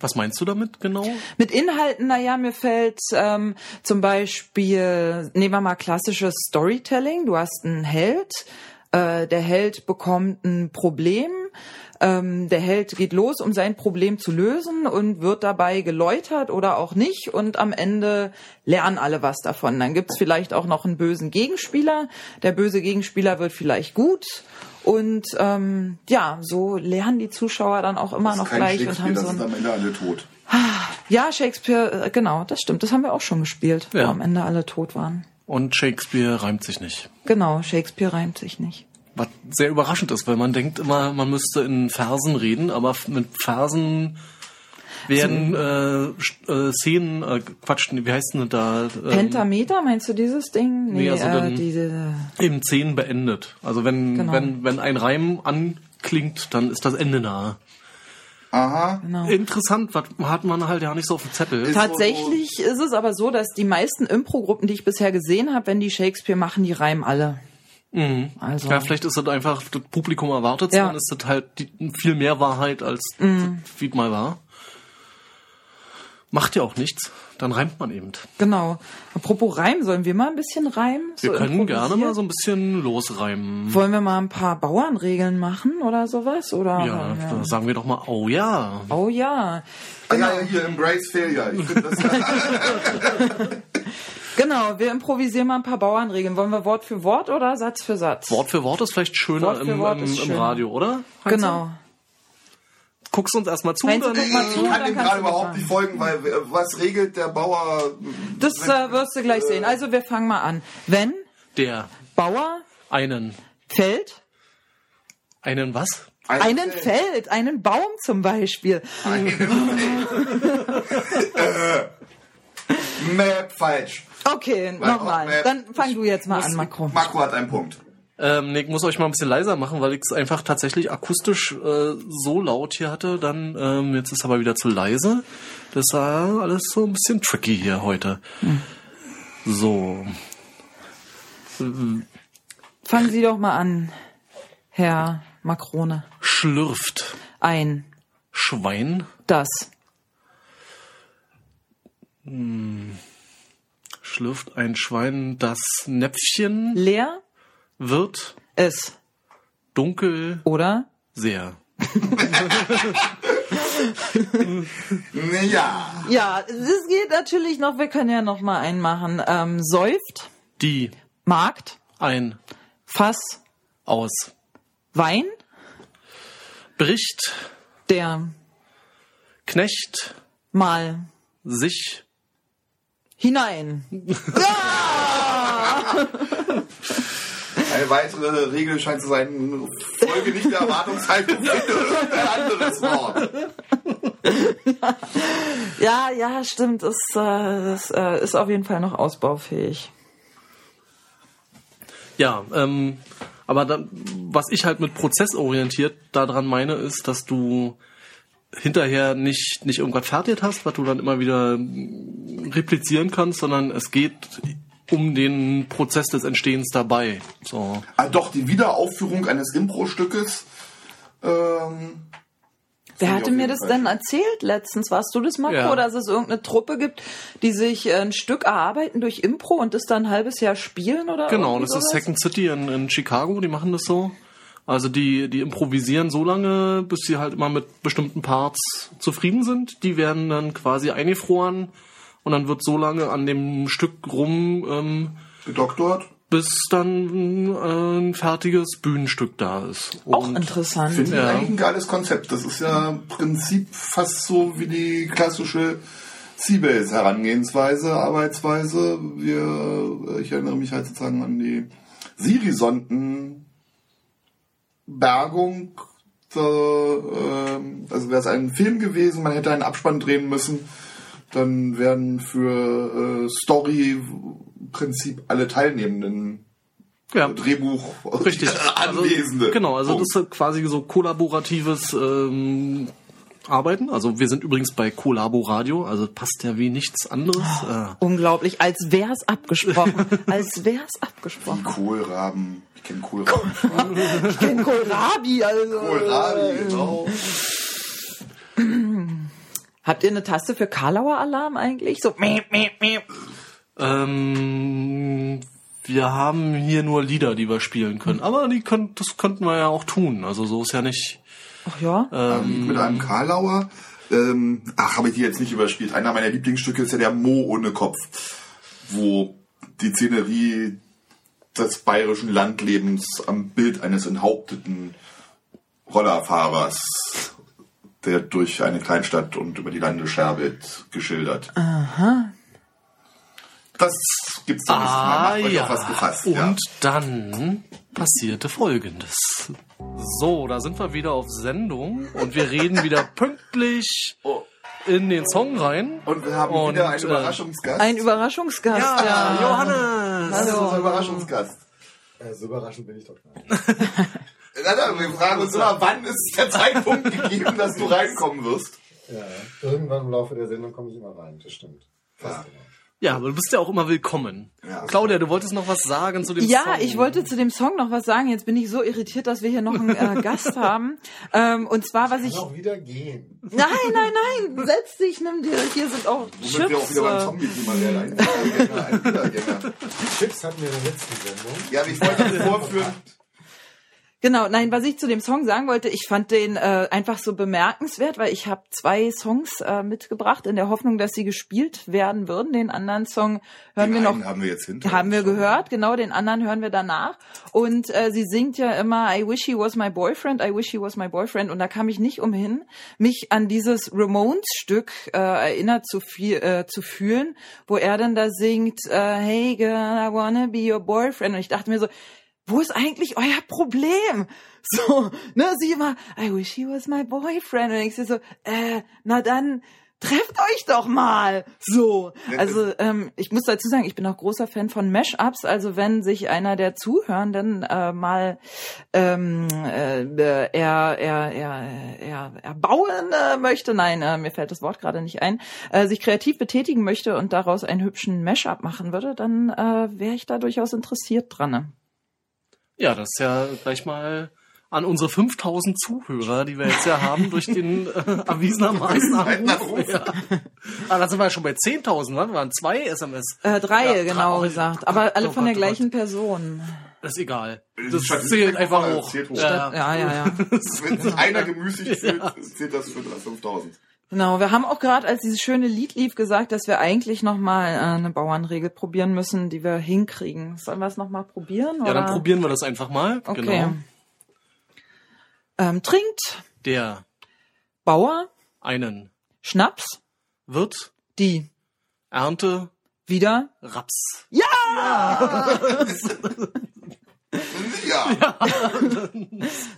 Was meinst du damit genau? Mit Inhalten, naja, mir fällt ähm, zum Beispiel, nehmen wir mal klassisches Storytelling. Du hast einen Held, äh, der Held bekommt ein Problem, ähm, der Held geht los, um sein Problem zu lösen und wird dabei geläutert oder auch nicht und am Ende lernen alle was davon. Dann gibt's vielleicht auch noch einen bösen Gegenspieler. Der böse Gegenspieler wird vielleicht gut und ähm, ja, so lernen die Zuschauer dann auch immer Das noch ist kein gleich und Shakespeare, haben das so sind ein am Ende alle tot. ja, Shakespeare, äh, genau, das stimmt. Das haben wir auch schon gespielt, Ja. wo am Ende alle tot waren. Und Shakespeare reimt sich nicht. Genau, Shakespeare reimt sich nicht. Was sehr überraschend ist, weil man denkt immer, man müsste in Versen reden, aber mit Versen werden äh, äh, Szenen, äh, Quatsch, wie heißt denn da? Ähm, Pentameter, meinst du dieses Ding? Nee, also äh, dann- diese, Eben Szenen beendet. Also wenn, Genau. wenn, wenn ein Reim anklingt, dann ist das Ende nahe. Aha. genau. Interessant, was hat man halt ja nicht so auf dem Zettel. Ist- Tatsächlich ist es aber so, dass die meisten Impro-Gruppen, die ich bisher gesehen habe, wenn die Shakespeare machen, die reimen alle. Mhm. Also- ja, vielleicht ist das einfach, das Publikum erwartet Ja. dann ist das halt die, viel mehr Wahrheit, als Mhm. das, wie es mal war. Macht ja auch nichts, dann reimt man eben. Genau. Apropos Reim, sollen wir mal ein bisschen reimen? Wir So können gerne mal so ein bisschen losreimen. Wollen wir mal ein paar Bauernregeln machen oder sowas? Oder Ja, da sagen wir doch mal, oh ja. Oh ja. Ah, ja, ja, hier, Embrace Failure. Ich finde das *laughs* Genau, wir improvisieren mal ein paar Bauernregeln. Wollen wir Wort für Wort oder Satz für Satz? Wort für Wort ist vielleicht schöner Wort für im, Wort im, ist im schöner. Radio, oder? Heinze? Genau. Guckst uns erstmal zu. Heinze, dann, guck mal zu. Ich kann dem gerade du überhaupt nicht folgen, weil äh, was regelt der Bauer? Das äh, wirst du gleich sehen. Also wir fangen mal an. Wenn der Bauer einen, fällt, einen was? einen Feld, einen Baum zum Beispiel. *laughs* *laughs* Map falsch. Okay, nochmal. Dann fang du jetzt mal an, Makro. Makro hat einen Punkt. Ähm, nee, ich muss euch mal ein bisschen leiser machen, weil ich es einfach tatsächlich akustisch äh, so laut hier hatte. Dann ähm, jetzt ist aber wieder zu leise. Das war alles so ein bisschen tricky hier heute. So. Fangen Sie doch mal an, Herr Makrone. Schlürft. Ein, Schwein. das, Schlürft ein Schwein. Das Näpfchen leer, wird es, dunkel oder? sehr. Ja. Ja, es geht natürlich noch, wir können ja noch mal einen machen. Ähm, säuft, Die Markt, ein Fass, aus Wein, bricht der Knecht mal sich hinein. *laughs* Eine weitere Regel scheint zu sein, folge nicht der Erwartungshaltung, *laughs* finde irgendein anderes Wort. Ja, ja, stimmt. Das, äh, das äh, ist auf jeden Fall noch ausbaufähig. Ja, ähm, aber dann, was ich halt mit prozessorientiert daran meine, ist, dass du hinterher nicht, nicht irgendwas fertig hast, was du dann immer wieder replizieren kannst, sondern es geht um den Prozess des Entstehens dabei. So. Ah, doch, die Wiederaufführung eines Impro-Stückes. Ähm, Wer hatte mir das Fall denn erzählt letztens? Warst du das, Marco? Ja. Dass es irgendeine Truppe gibt, die sich äh, ein Stück erarbeiten durch Impro und das dann ein halbes Jahr spielen oder Genau, das ist? Second City in, in Chicago, die machen das so. Also die, die improvisieren so lange, bis sie halt immer mit bestimmten Parts zufrieden sind. Die werden dann quasi eingefroren und dann wird so lange an dem Stück rum, ähm, gedoktort. bis dann äh, ein fertiges Bühnenstück da ist. Auch Und interessant. Finde ich Ja. eigentlich ein geiles Konzept. Das ist ja im Prinzip fast so wie die klassische Seabase Herangehensweise, Arbeitsweise. Wir, ich erinnere mich halt sozusagen an die Siri-Sonden Bergung. Da, ähm, also wäre es ein Film gewesen, man hätte einen Abspann drehen müssen. Dann werden für äh, Story im Prinzip alle Teilnehmenden ja, Drehbuch richtig. *laughs* Anwesende. Also, genau, also Punkt. das ist quasi so kollaboratives ähm, Arbeiten. Also wir sind übrigens bei Collabo Radio, also passt ja wie nichts anderes. Äh, Unglaublich, als wär's abgesprochen. *laughs* als wär's abgesprochen. Kohlraben. Ich kenne Kohlraben. Ich kenn Kohlrabi, also. Kohlrabi, genau. *laughs* Habt ihr eine Taste für Karlauer Alarm eigentlich? So, miep, miep, miep. Ähm, wir haben hier nur Lieder, die wir spielen können. Aber die können, das könnten wir ja auch tun. Also so ist ja nicht. Ach ja? Ähm, mit einem Karlauer. Ähm, ach, habe ich die jetzt nicht überspielt. Einer meiner Lieblingsstücke ist ja der Mo ohne Kopf, wo die Szenerie des bayerischen Landlebens am Bild eines enthaupteten Rollerfahrers, der durch eine Kleinstadt und über die Lande scherbelt, geschildert. Aha. Das gibt's doch nicht mehr. Macht euch auf was gefasst. Und ja. dann passierte Folgendes. So, da sind wir wieder auf Sendung und wir reden wieder *laughs* pünktlich Oh. in den Song rein. Und wir haben Und, wieder einen äh, Überraschungsgast. Ein Überraschungsgast, ja. Ja, Johannes! das ist unser Überraschungsgast. Äh, so überraschend bin ich doch gar nicht. *laughs* Na, na, wir fragen uns immer, wann ist der Zeitpunkt gegeben, dass du reinkommen wirst? Ja, irgendwann im Laufe der Sendung komme ich immer rein, das stimmt. Fast immer. Ja, aber du bist ja auch immer willkommen. Ja. Claudia, du wolltest noch was sagen zu dem Ja, Song. ich wollte zu dem Song noch was sagen. Jetzt bin ich so irritiert, dass wir hier noch einen äh, Gast *laughs* haben. Ähm, und zwar, was ich... Kann auch wieder gehen. Nein, nein, nein, setz dich, nimm dir. Hier sind auch Womit wir auch Chips. wieder beim äh, Zombie-Thema wären. Ein Wiedergänger, ein Wiedergänger. Chips hatten wir in der letzten Sendung. Ja, ich wollte das vorführen. Genau, nein, was ich zu dem Song sagen wollte, ich fand den äh, einfach so bemerkenswert, weil ich habe zwei Songs äh, mitgebracht in der Hoffnung, dass sie gespielt werden würden. Den anderen Song hören Den wir noch. haben wir jetzt hinter Haben wir schon. gehört, genau, den anderen hören wir danach. Und äh, sie singt ja immer I wish he was my boyfriend, I wish he was my boyfriend. Und da kam ich nicht umhin, mich an dieses Ramones-Stück äh, erinnert zu, viel, äh, zu fühlen, wo er dann da singt, äh, Hey girl, I wanna be your boyfriend. Und ich dachte mir so, wo ist eigentlich euer Problem? *laughs* So, ne, sie immer, I wish he was my boyfriend. Und ich so, äh, na dann, trefft euch doch mal. So, also ähm, ich muss dazu sagen, ich bin auch großer Fan von Mashups. Also wenn sich einer der Zuhörenden äh, mal ähm, äh, er, er, er, er, erbauen äh, möchte, nein, äh, mir fällt das Wort gerade nicht ein, äh, sich kreativ betätigen möchte und daraus einen hübschen Mashup machen würde, dann äh, wäre ich da durchaus interessiert dran. ne? Ja, das ist ja gleich mal an unsere 5000 Zuhörer, die wir jetzt ja haben, durch den äh, *laughs* erwiesenermaßen Anruf. Ja. Ah, da sind wir ja schon bei 10.000, was? waren zwei SMS. Äh, drei, Ja, genau drei. gesagt. Aber alle Oh von der Gott, oh gleichen Person. Das ist egal. Die Das Statistik zählt einfach hoch. zählt hoch. Ja, ja. Ja, ja. *laughs* Wenn sich *laughs* einer gemüßigt fühlt, zählt das für 5000. Genau, wir haben auch gerade, als dieses schöne Lied lief, gesagt, dass wir eigentlich nochmal äh, eine Bauernregel probieren müssen, die wir hinkriegen. Sollen wir es nochmal probieren? ja, dann oder? probieren wir das einfach mal. Okay. Genau. Ähm, trinkt Der Bauer einen Schnaps, wird die Ernte wieder. Raps. Ja, *laughs*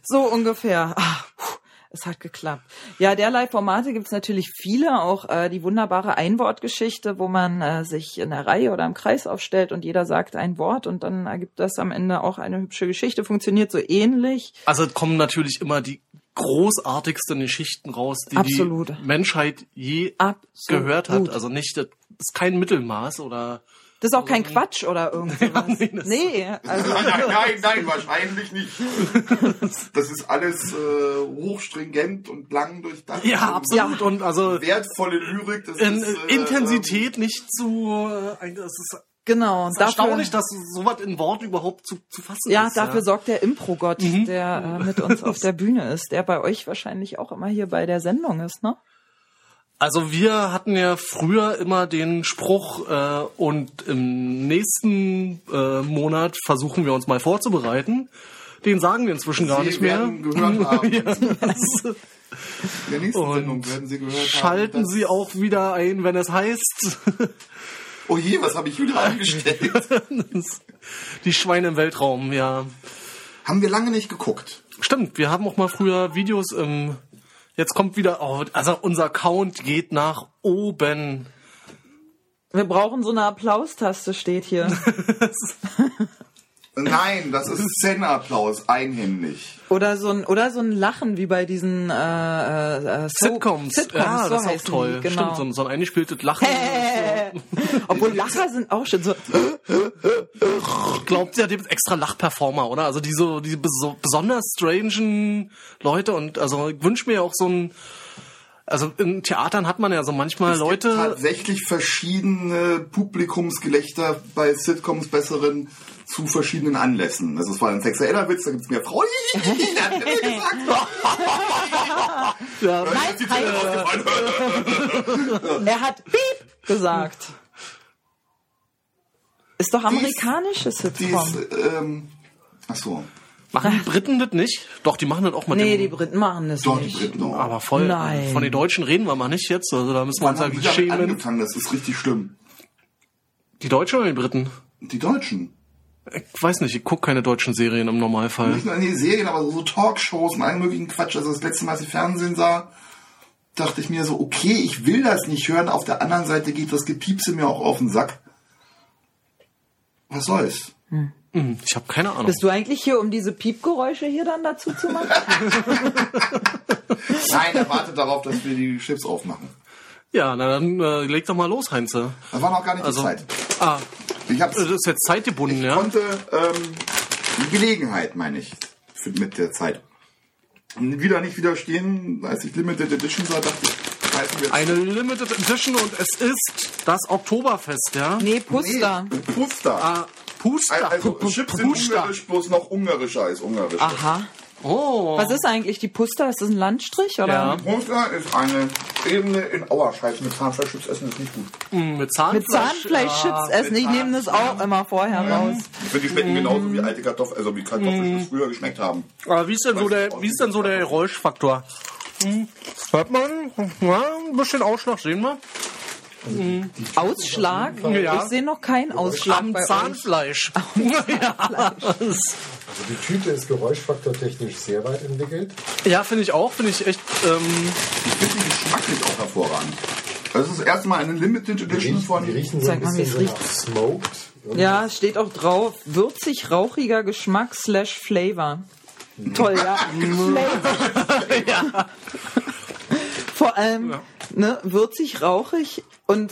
So ungefähr. Ah, puh, es hat geklappt. Ja, derlei Formate gibt's natürlich viele, auch äh, die wunderbare Einwortgeschichte, wo man äh, sich in der Reihe oder im Kreis aufstellt und jeder sagt ein Wort und dann ergibt das am Ende auch eine hübsche Geschichte. Funktioniert so ähnlich. Also kommen natürlich immer die großartigsten Geschichten raus, die Absolut. die Menschheit je Absolut. gehört hat. Also nicht, das ist kein Mittelmaß oder Das ist auch kein Quatsch oder irgendwas. *laughs* nee, das- nee, also nein, nein, nein, wahrscheinlich nicht. *laughs* Das ist alles äh, hochstringent und lang durchdacht. ja, Und absolut und also Wertvolle Lyrik. Das in ist, äh, Intensität nicht zu äh, ein- das ist genau. Es ist erstaunlich, dass sowas in Worten überhaupt zu, zu fassen ja, ist. dafür sorgt der Impro-Gott, Mhm. der äh, mit uns auf der Bühne ist, der bei euch wahrscheinlich auch immer hier bei der Sendung ist, ne? Also wir hatten ja früher immer den Spruch äh, und im nächsten äh, Monat versuchen wir uns mal vorzubereiten. Den sagen wir inzwischen gar Sie nicht mehr. werden gehört *laughs* haben. Ja, In der nächsten Sendung werden Sie gehört haben. schalten dass- Sie auch wieder ein, wenn es heißt, Oh je, was habe ich wieder angestellt? *laughs* die Schweine im Weltraum, ja. haben wir lange nicht geguckt. Stimmt, wir haben auch mal früher Videos im Jetzt kommt wieder, oh, also unser Count geht nach oben. Wir brauchen so eine Applaustaste, steht hier. *laughs* *laughs* Nein, das ist Szenenapplaus, einhändig. Oder so ein oder so ein Lachen wie bei diesen äh, äh, so Sitcoms, Sitcoms ja, so das ist auch heißen die, toll. Genau. Stimmt, so, ein- so ein eingespieltes Lachen. Obwohl Lacher sind auch schon so. Glaubt ja, gibt extra Lachperformer, oder? Also diese, diese beso besonders strangen Leute und also ich wünsche mir auch so ein, also in Theatern hat man ja so manchmal Es gibt Leute, tatsächlich verschiedene Publikumsgelächter bei Sitcoms besseren zu verschiedenen Anlässen. Also es war ein sexueller Witz, da gibt's mehr Frauen. *laughs* Der hat mir gesagt. *laughs* ja. *laughs* Er hat Piep gesagt. Ist doch amerikanische Die Sitcom. ist, ähm, ach so. Machen die Briten das nicht? Doch, die machen das auch mit Nee, dem, die Briten machen das Doch, die nicht. Briten auch. aber voll. Nein. Von den Deutschen reden wir mal nicht jetzt, also da müssen wir uns die damit schämen. angefangen? Das ist richtig schlimm. Die Deutschen oder die Briten? Die Deutschen. Ich weiß nicht, ich gucke keine deutschen Serien im Normalfall. Nicht nur in die Serien, aber so Talkshows und allen möglichen Quatsch. Also das letzte Mal, als ich Fernsehen sah, dachte ich mir so, okay, ich will das nicht hören. Auf der anderen Seite geht das Gepiepse mir auch auf den Sack. Was soll's? Hm, Ich habe keine Ahnung. Bist du eigentlich hier, um diese Piepgeräusche hier dann dazu zu machen? *laughs* Nein, er wartet darauf, dass wir die Chips aufmachen. Ja, na dann äh, leg doch mal los, Heinze. Das war noch gar nicht Also, die Zeit. ah, Ich hab's, das ist jetzt zeitgebunden, ich ja? konnte ähm, die Gelegenheit, meine ich, für, mit der Zeit. Wieder nicht widerstehen, als ich Limited Edition sah, dachte ich, Eine Limited Edition und es ist das Oktoberfest, ja? Nee, Puster. Nee, Puster. Ah, Puster. Also Chips sind Puster. ungarisch, bloß noch ungarischer als ungarisch. Aha. Oh. Was ist eigentlich die Puster? Ist das ein Landstrich oder? Ja. Puster ist eine Ebene in Auerscheiß. Mit Zahnfleischchips essen ist nicht gut. Mm, Mit Zahnfleisch. Mit Zahnfleischchips Ja. essen. Ich nehme das auch immer vorher raus. Ich finde, die schmecken genauso wie alte Kartoffeln, also wie Kartoffelchips früher geschmeckt haben. Aber wie ist denn so der, wie ist denn so der Geräuschfaktor? Hm. Hört man? Ja, ein bisschen Ausschlag sehen wir. Ausschlag? Ja. Ich sehe noch keinen Ausschlag Am bei euch. *laughs* Zahnfleisch. ja, Also die Tüte ist geräuschfaktortechnisch sehr weit entwickelt. ja finde ich auch. Finde ich echt. Ähm, Ich finde die geschmacklich auch hervorragend. Das ist das erste Mal eine Limited Die Edition riechen, von... die riechen so ein bisschen es so nach smoked. Ja, es steht auch drauf. Würzig, rauchiger Geschmack slash Flavor. Toll, ja. *laughs* Flavor. *laughs* Vor allem, ne, würzig, rauchig und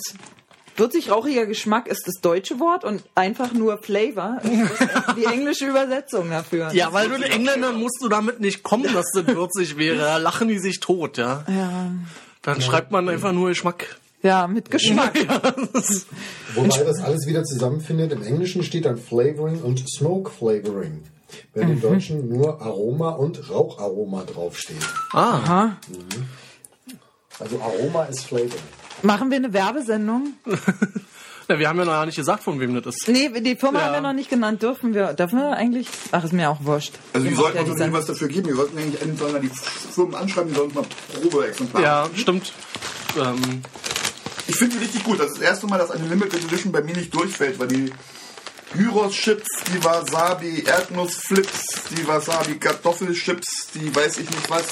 würzig, rauchiger Geschmack ist das deutsche Wort und einfach nur Flavor ist *laughs* die englische Übersetzung dafür. ja, weil du den Engländern musst du damit nicht kommen, dass das würzig wäre. Da lachen die sich tot, ja. Ja, Dann schreibt man einfach nur Geschmack. ja mit Geschmack. *laughs* Wobei das alles wieder zusammenfindet. Im Englischen steht dann Flavoring und Smoke Flavoring. Während im Deutschen nur Aroma und Raucharoma draufsteht. Ah, Also Aroma ist Flavor. Machen wir eine Werbesendung? *laughs* ja, wir haben ja noch gar nicht gesagt, von wem das ist. Nee, die Firma Ja. haben wir noch nicht genannt. Dürfen wir, dürfen wir eigentlich? Ach, ist mir auch wurscht. Also die macht sollten uns die natürlich was dafür geben. Wir sollten eigentlich entweder die Firmen anschreiben, die sollten mal Probeexemplare Ja, stimmt. Ähm, Ich finde sie richtig gut. Das ist das erste Mal, dass eine Limited Edition bei mir nicht durchfällt, weil die Gyros-Chips, die Wasabi-Erdnuss-Flips, die Wasabi-Kartoffelchips, die weiß ich nicht was.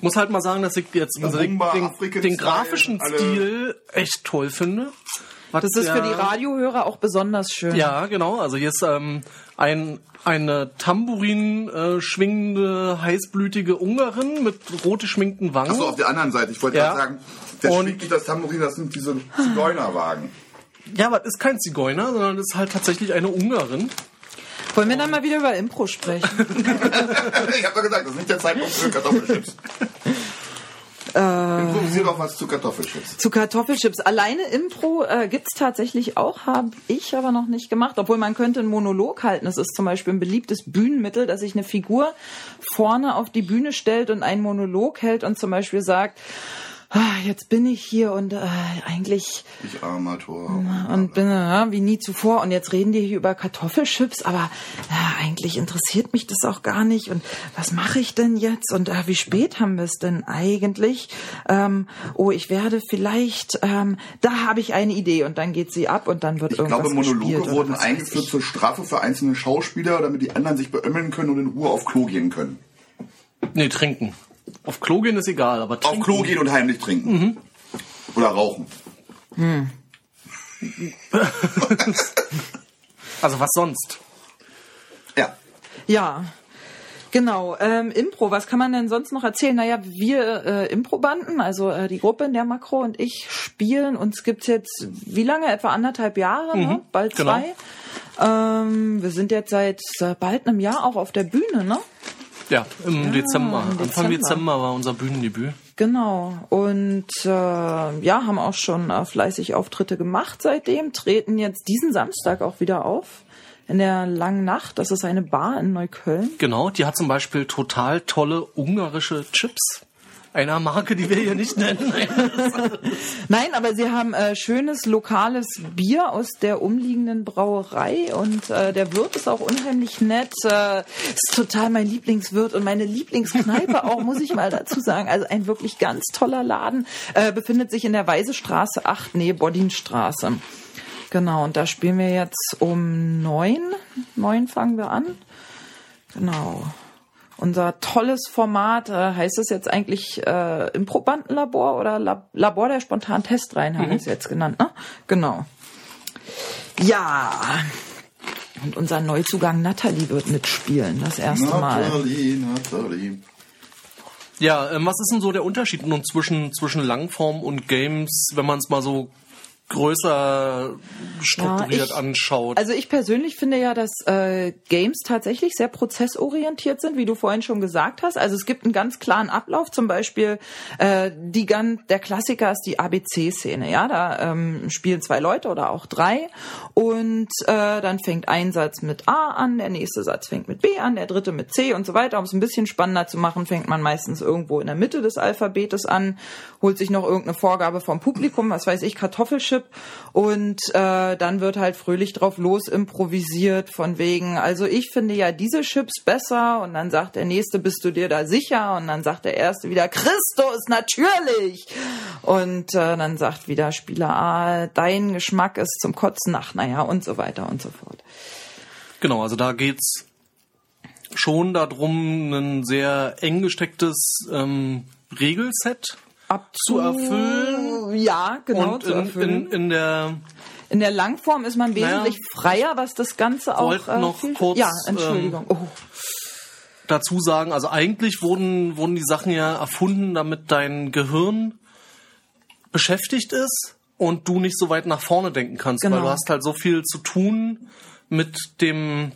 Muss halt mal sagen, dass ich jetzt also den, Rumba, den, den grafischen Stil echt toll finde. Was Das ist für die Radiohörer auch besonders schön. Ja, genau. Also hier ist ähm, ein, eine Tambourin äh, schwingende, heißblütige Ungarin mit rot geschminkten Wangen. Achso, auf der anderen Seite. Ich wollte Ja. gerade sagen, der Und- schwingt nicht das Tambourin, das sind diese Zigeunerwagen. Ja, aber das ist kein Zigeuner, sondern das ist halt tatsächlich eine Ungarin. Wollen wir dann mal wieder über Impro sprechen? *laughs* ich habe doch gesagt, das ist nicht der Zeitpunkt für Kartoffelchips. Äh. Improvisier doch was zu Kartoffelchips. Zu Kartoffelchips. Alleine Impro äh, gibt's tatsächlich auch, habe ich aber noch nicht gemacht. Obwohl man könnte einen Monolog halten. Das ist zum Beispiel ein beliebtes Bühnenmittel, dass sich eine Figur vorne auf die Bühne stellt und einen Monolog hält und zum Beispiel sagt, jetzt bin ich hier und äh, eigentlich Ich armer Tor. und bin ja, wie nie zuvor und jetzt reden die hier über Kartoffelchips, aber ja, eigentlich interessiert mich das auch gar nicht und was mache ich denn jetzt und äh, wie spät haben wir es denn eigentlich? Ähm, oh, ich werde vielleicht, ähm, da habe ich eine Idee und dann geht sie ab und dann wird Ich irgendwas glaube, Monologe wurden eingeführt ich. zur Strafe für einzelne Schauspieler, damit die anderen sich beömmeln können und in Ruhe auf Klo gehen können. Nee, trinken. Auf Klo gehen ist egal, aber trinken. Auf Klo gehen und heimlich trinken. Oder rauchen. *laughs* Also was sonst? Ja. Ja. Genau, ähm, Impro, was kann man denn sonst noch erzählen? Naja, wir äh, Improbanden, also äh, die Gruppe, in der Makro und ich spielen, uns gibt's jetzt, wie lange? Etwa anderthalb Jahre, ne? bald genau. zwei. Ähm, wir sind jetzt seit äh, bald einem Jahr auch auf der Bühne, ne? Ja, im Dezember. im Anfang Dezember. Dezember war unser Bühnendebüt. Genau. Und äh, ja, haben auch schon äh, fleißig Auftritte gemacht seitdem, treten jetzt diesen Samstag auch wieder auf. In der langen Nacht. Das ist eine Bar in Neukölln. Genau, die hat zum Beispiel total tolle ungarische Chips. Einer Marke, die wir hier nicht nennen. *laughs* Nein, aber sie haben äh, schönes lokales Bier aus der umliegenden Brauerei und äh, der Wirt ist auch unheimlich nett. Äh, ist total mein Lieblingswirt und meine Lieblingskneipe auch, muss ich mal dazu sagen. Also ein wirklich ganz toller Laden. Äh, befindet sich in der Weisestraße 8, nee, Bodinstraße. Genau, und da spielen wir jetzt um neun. Neun fangen wir an. Genau. Unser tolles Format, äh, heißt es jetzt eigentlich äh, Improbandenlabor oder Lab Labor der spontanen Testreihen, haben wir es jetzt genannt, ne? Genau. Ja. Und unser Neuzugang Natalie wird mitspielen, das erste Mal. Nathalie, Nathalie. Ja, ähm, was ist denn so der Unterschied nun zwischen, zwischen Langform und Games, wenn man es mal so größer strukturiert ich- anschaut. Also ich persönlich finde ja, dass äh, Games tatsächlich sehr prozessorientiert sind, wie du vorhin schon gesagt hast. Also es gibt einen ganz klaren Ablauf. Zum Beispiel äh, die ganz, der Klassiker ist die ABC-Szene. Ja, da ähm, spielen zwei Leute oder auch drei und äh, dann fängt ein Satz mit A an, der nächste Satz fängt mit B an, der dritte mit C und so weiter. Um es ein bisschen spannender zu machen, fängt man meistens irgendwo in der Mitte des Alphabetes an, holt sich noch irgendeine Vorgabe vom Publikum, was weiß ich, Kartoffelchip und äh, dann wird halt fröhlich drauf los improvisiert von wegen, also ich finde ja diese Chips besser und dann sagt der nächste, bist du dir da sicher? Und dann sagt der erste wieder, Christus, natürlich! Und äh, dann sagt wieder Spieler A, dein Geschmack ist zum Kotzen, ach naja, und so weiter und so fort. Genau, also da geht's schon darum, ein sehr eng gestecktes ähm, Regelset zu erfüllen. Ja, genau, und zu in, erfüllen. in, in der In der Langform ist man Naja. wesentlich freier, was das Ganze auch. Wollt noch viel- kurz, ja, Entschuldigung. oh. dazu sagen, also eigentlich wurden, wurden die Sachen ja erfunden, damit dein Gehirn beschäftigt ist und du nicht so weit nach vorne denken kannst, Genau. weil du hast halt so viel zu tun mit dem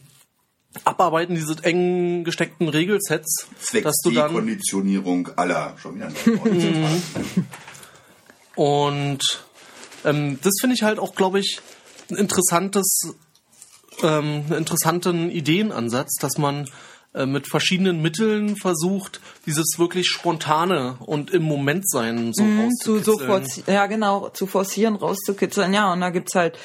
Abarbeiten dieses eng gesteckten Regelsets, Zwecks dass du dann Dekonditionierung aller. Schon wieder ein Und ähm, das finde ich halt auch, glaube ich, ein interessantes, ähm, einen interessanten Ideenansatz, dass man äh, mit verschiedenen Mitteln versucht, dieses wirklich spontane und im Moment sein so Mhm, zu so rauszukitzeln. forci- ja genau zu forcieren rauszukitzeln ja und da gibt's halt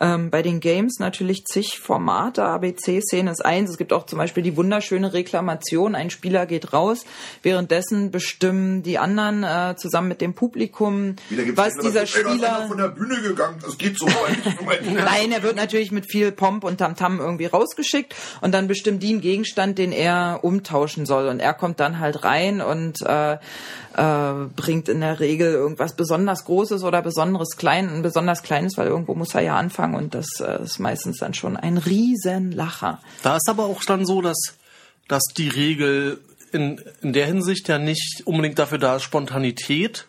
ähm, bei den Games natürlich zig Formate. ABC-Szene ist eins. Es gibt auch zum Beispiel die wunderschöne Reklamation. Ein Spieler geht raus. Währenddessen bestimmen die anderen äh, zusammen mit dem Publikum was dieser einer Spieler von der Bühne gegangen. Das geht so weit. *laughs* Nein, er wird natürlich mit viel Pomp und Tamtam irgendwie rausgeschickt. Und dann bestimmt die einen Gegenstand, den er umtauschen soll. Und er kommt dann halt rein und äh, äh, bringt in der Regel irgendwas besonders Großes oder besonderes Klein, ein besonders Kleines, weil irgendwo muss er ja anfangen und das äh, ist meistens dann schon ein Riesenlacher. Da ist aber auch dann so, dass, dass die Regel in, in der Hinsicht ja nicht unbedingt dafür da ist, Spontanität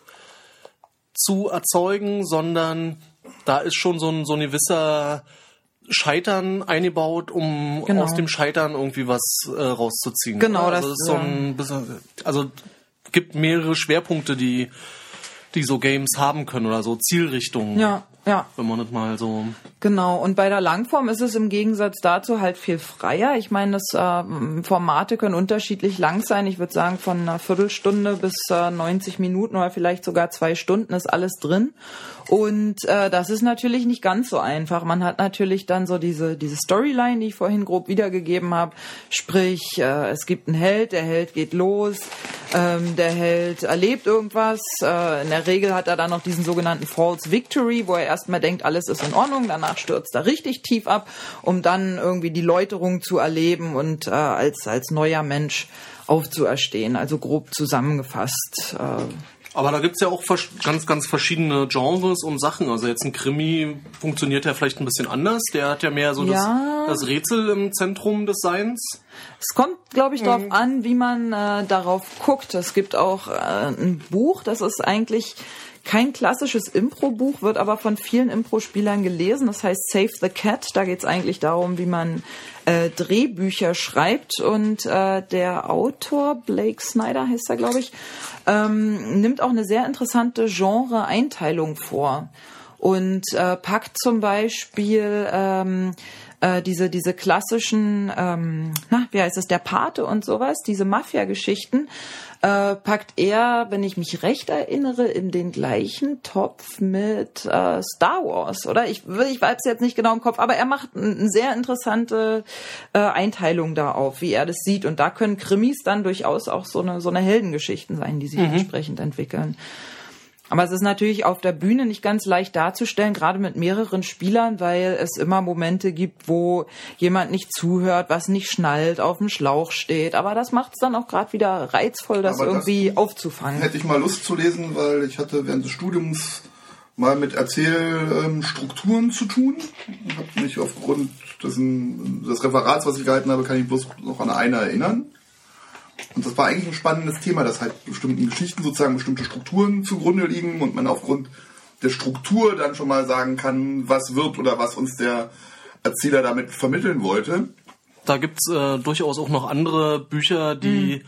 zu erzeugen, sondern da ist schon so ein, so ein gewisser Scheitern eingebaut, um Genau. aus dem Scheitern irgendwie was äh, rauszuziehen. Genau, also das, ist so ein bisschen, also gibt mehrere Schwerpunkte, die die so Games haben können oder so Zielrichtungen. Ja, ja. Wenn man das mal so Genau, und bei der Langform ist es im Gegensatz dazu halt viel freier. Ich meine, das äh, Formate können unterschiedlich lang sein. Ich würde sagen, von einer Viertelstunde bis äh, 90 Minuten oder vielleicht sogar zwei Stunden ist alles drin. Und äh, das ist natürlich nicht ganz so einfach. Man hat natürlich dann so diese, diese Storyline, die ich vorhin grob wiedergegeben habe. Sprich, äh, es gibt einen Held, der Held geht los, ähm, der Held erlebt irgendwas. Äh, in der Regel hat er dann noch diesen sogenannten False Victory, wo er erstmal denkt, alles ist in Ordnung, danach stürzt er richtig tief ab, um dann irgendwie die Läuterung zu erleben und äh, als, als neuer Mensch aufzuerstehen. Also grob zusammengefasst. Äh, Aber da gibt's ja auch ganz, ganz verschiedene Genres und Sachen. Also jetzt ein Krimi funktioniert ja vielleicht ein bisschen anders. Der hat ja mehr so Ja. das, das Rätsel im Zentrum des Seins. Es kommt, glaube ich, darauf an, wie man äh, darauf guckt. Es gibt auch äh, ein Buch, das ist eigentlich kein klassisches Impro-Buch, wird aber von vielen Impro-Spielern gelesen. Das heißt Save the Cat. Da geht es eigentlich darum, wie man äh, Drehbücher schreibt. Und äh, der Autor, Blake Snyder heißt er, glaube ich, ähm, nimmt auch eine sehr interessante Genre-Einteilung vor und äh, packt zum Beispiel ähm, äh, diese diese klassischen, ähm, na wie heißt es, der Pate und sowas, diese Mafia-Geschichten äh, packt er, wenn ich mich recht erinnere, in den gleichen Topf mit äh, Star Wars, oder? Ich ich weiß jetzt nicht genau im Kopf, aber er macht eine sehr interessante äh, Einteilung da auf, wie er das sieht und da können Krimis dann durchaus auch so eine so eine Heldengeschichten sein, die sich entsprechend entwickeln. Aber es ist natürlich auf der Bühne nicht ganz leicht darzustellen, gerade mit mehreren Spielern, weil es immer Momente gibt, wo jemand nicht zuhört, was nicht schnallt, auf dem Schlauch steht. Aber das macht es dann auch gerade wieder reizvoll, das Aber das irgendwie aufzufangen. Hätte ich mal Lust zu lesen, weil ich hatte während des Studiums mal mit Erzählstrukturen zu tun. Ich habe mich aufgrund dessen, des Referats, was ich gehalten habe, kann ich bloß noch an eine erinnern. Und das war eigentlich ein spannendes Thema, dass halt bestimmten Geschichten sozusagen bestimmte Strukturen zugrunde liegen und man aufgrund der Struktur dann schon mal sagen kann, was wird oder was uns der Erzähler damit vermitteln wollte. Da gibt's äh, durchaus auch noch andere Bücher, die,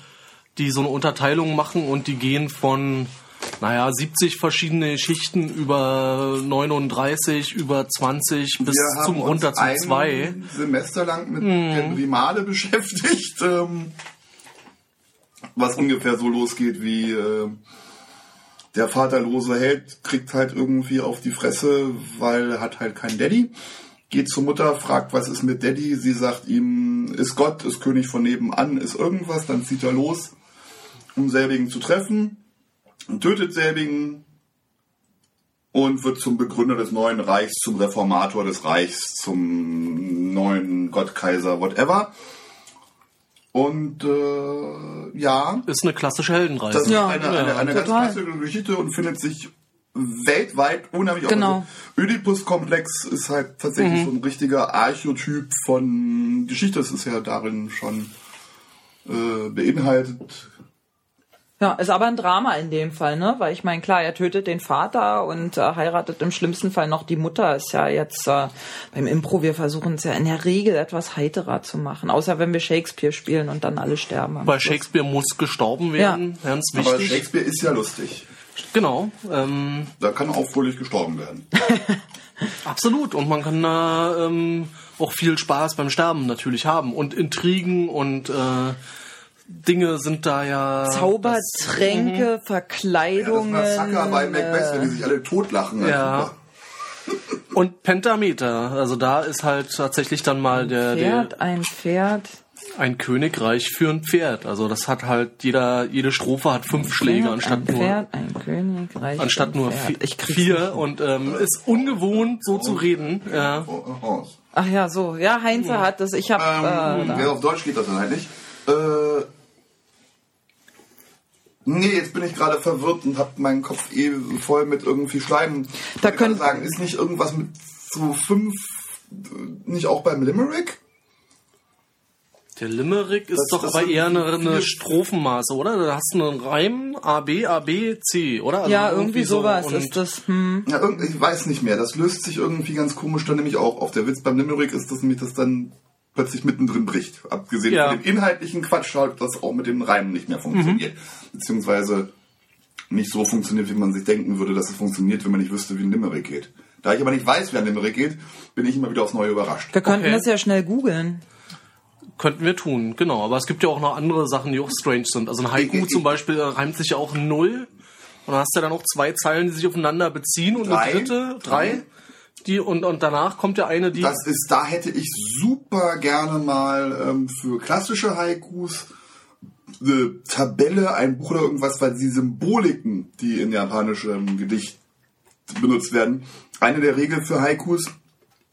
die so eine Unterteilung machen und die gehen von, naja, 70 verschiedene Geschichten über 39, über 20 bis Wir zum haben runter zu ein zwei. Semester lang mit der Primale *laughs* beschäftigt, ähm, was ungefähr so losgeht wie äh, der vaterlose Held kriegt halt irgendwie auf die Fresse, weil er hat halt keinen Daddy. Geht zur Mutter, fragt, was ist mit Daddy? Sie sagt ihm, ist Gott, ist König von nebenan, ist irgendwas. Dann zieht er los, um selbigen zu treffen tötet selbigen und wird zum Begründer des neuen Reichs, zum Reformator des Reichs, zum neuen Gott, Kaiser, whatever. Und äh, ja, Ist eine klassische Heldenreise. das Ja, ist eine, eine, eine ganz klassische Geschichte und findet sich weltweit unheimlich. Genau. Also Oedipus-Komplex ist halt tatsächlich so ein richtiger Archetyp von Geschichte. Das ist ja darin schon äh, beinhaltet. Ja, ist aber ein Drama in dem Fall, ne? Weil ich meine, klar, er tötet den Vater und äh, heiratet im schlimmsten Fall noch die Mutter. Ist ja jetzt äh, beim Impro, wir versuchen es ja in der Regel etwas heiterer zu machen. Außer wenn wir Shakespeare spielen und dann alle sterben. Schluss. Shakespeare muss gestorben werden, ganz Aber wichtig. Shakespeare ist ja lustig. Genau, ähm, Da kann auch fröhlich gestorben werden. *laughs* absolut. Und man kann da ähm, auch viel Spaß beim Sterben natürlich haben. Und Intrigen und äh, Dinge sind da ja... Zaubertränke, Ja, das Verkleidungen. Massaker bei Macbeth, wenn die sich alle totlachen. Ja. Und Pentameter, also da ist halt tatsächlich dann mal der, der Pferd, ein Pferd. ein Königreich für ein Pferd. Also das hat halt jeder jede Strophe hat fünf Schläge Pferd, anstatt ein nur Pferd, ein Königreich. anstatt ein nur Pferd. vier hin. und ähm, ist ungewohnt so zu reden. Ja. Oh, oh, oh. Ach ja, so. Ja, Heinze hat das. Ich habe Ähm, äh, ja, auf Deutsch geht das dann halt nicht. Äh, nee, jetzt bin ich gerade verwirrt und habe meinen Kopf eh voll mit irgendwie Schleim. Da Ich können- gerade sagen, ist nicht irgendwas mit so fünf, äh, nicht auch beim Limerick? Der Limerick ist Das- doch das aber eher eine, eine Strophenmaße, oder? Da hast du einen Reim A B A B C, oder? Also ja irgendwie so sowas und ist das. Hm. Ja, ich weiß nicht mehr. Das löst sich irgendwie ganz komisch dann nämlich auch auf. Der Witz beim Limerick ist, dass nämlich das dann plötzlich mittendrin bricht. Abgesehen Ja. von dem inhaltlichen Quatsch halt, das auch mit dem Reimen nicht mehr funktioniert. Mhm. Beziehungsweise nicht so funktioniert, wie man sich denken würde, dass es funktioniert, wenn man nicht wüsste, wie ein Limerick geht. Da ich aber nicht weiß, wie ein Limerick geht, bin ich immer wieder aufs Neue überrascht. Wir könnten Okay. das ja schnell googeln. Könnten wir tun, genau. Aber es gibt ja auch noch andere Sachen, die auch strange sind. Also ein Haiku zum Beispiel reimt sich ja auch null. Und dann hast du ja dann noch zwei Zeilen, die sich aufeinander beziehen und Drei. eine dritte, drei. Die, und, und danach kommt ja eine, die. Das ist, da hätte ich super gerne mal ähm, für klassische Haikus eine Tabelle, ein Buch oder irgendwas, weil die Symboliken, die in japanischem Gedicht benutzt werden, eine der Regeln für Haikus,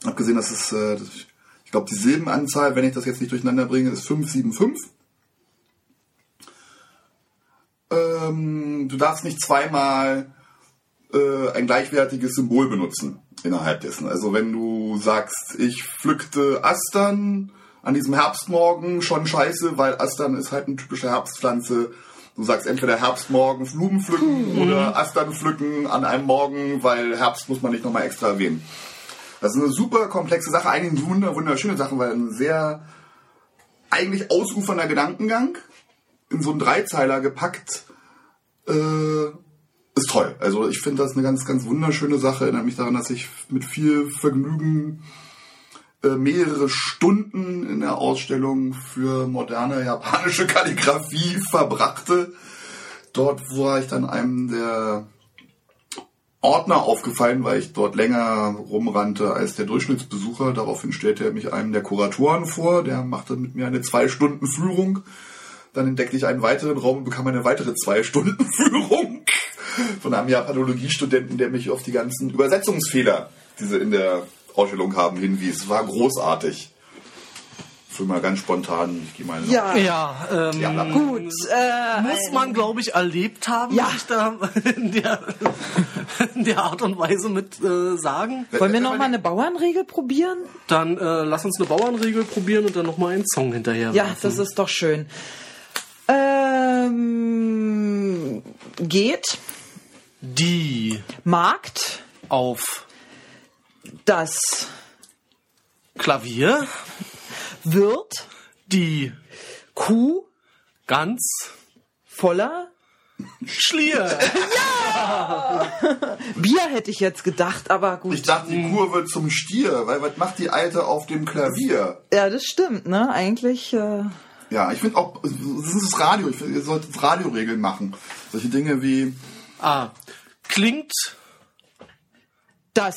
abgesehen, dass es, äh, ich glaube, die Silbenanzahl, wenn ich das jetzt nicht durcheinander bringe, ist 575. Ähm, du darfst nicht zweimal äh, ein gleichwertiges Symbol benutzen innerhalb dessen. Also wenn du sagst, ich pflückte Astern an diesem Herbstmorgen, schon scheiße, weil Astern ist halt eine typische Herbstpflanze. Du sagst entweder Herbstmorgen Blumen pflücken oder Astern pflücken an einem Morgen, weil Herbst muss man nicht nochmal extra erwähnen. Das ist eine super komplexe Sache, eigentlich eine wunder, wunderschöne Sache, weil ein sehr eigentlich ausufernder Gedankengang in so einen Dreizeiler gepackt äh, ist toll. Also ich finde das eine ganz, ganz wunderschöne Sache. Erinnert mich daran, dass ich mit viel Vergnügen äh, mehrere Stunden in der Ausstellung für moderne japanische Kalligrafie verbrachte. Dort war ich dann einem der Ordner aufgefallen, weil ich dort länger rumrannte als der Durchschnittsbesucher. Daraufhin stellte er mich einem der Kuratoren vor. Der machte mit mir eine zwei Stunden Führung. Dann entdeckte ich einen weiteren Raum und bekam eine weitere zwei Stunden Führung von einem Japanologiestudenten, der mich auf die ganzen Übersetzungsfehler, die sie in der Ausstellung haben, hinwies. War großartig. Für mal ganz spontan, ich gehe mal Ja, ja, ähm, Ja, gut. Äh, muss man, glaube ich, erlebt haben, Ja. ich da in der, in der Art und Weise mit äh, sagen. wollen wir noch mal eine Bauernregel probieren? Dann äh, lass uns eine Bauernregel probieren und dann noch mal einen Song hinterher. Ja, werfen. das ist doch schön. Ähm, geht, die Markt, Auf Das Klavier wird die Kuh ganz voller Schlier. *laughs* Bier hätte ich jetzt gedacht, aber gut. Ich dachte, die Kur wird zum Stier, weil was macht die Alte auf dem Klavier? ja, das stimmt, ne? Eigentlich, äh, Ja, ich finde auch, das ist das Radio, ich finde, ihr solltet Radioregeln machen. Solche Dinge wie, Ah, klingt das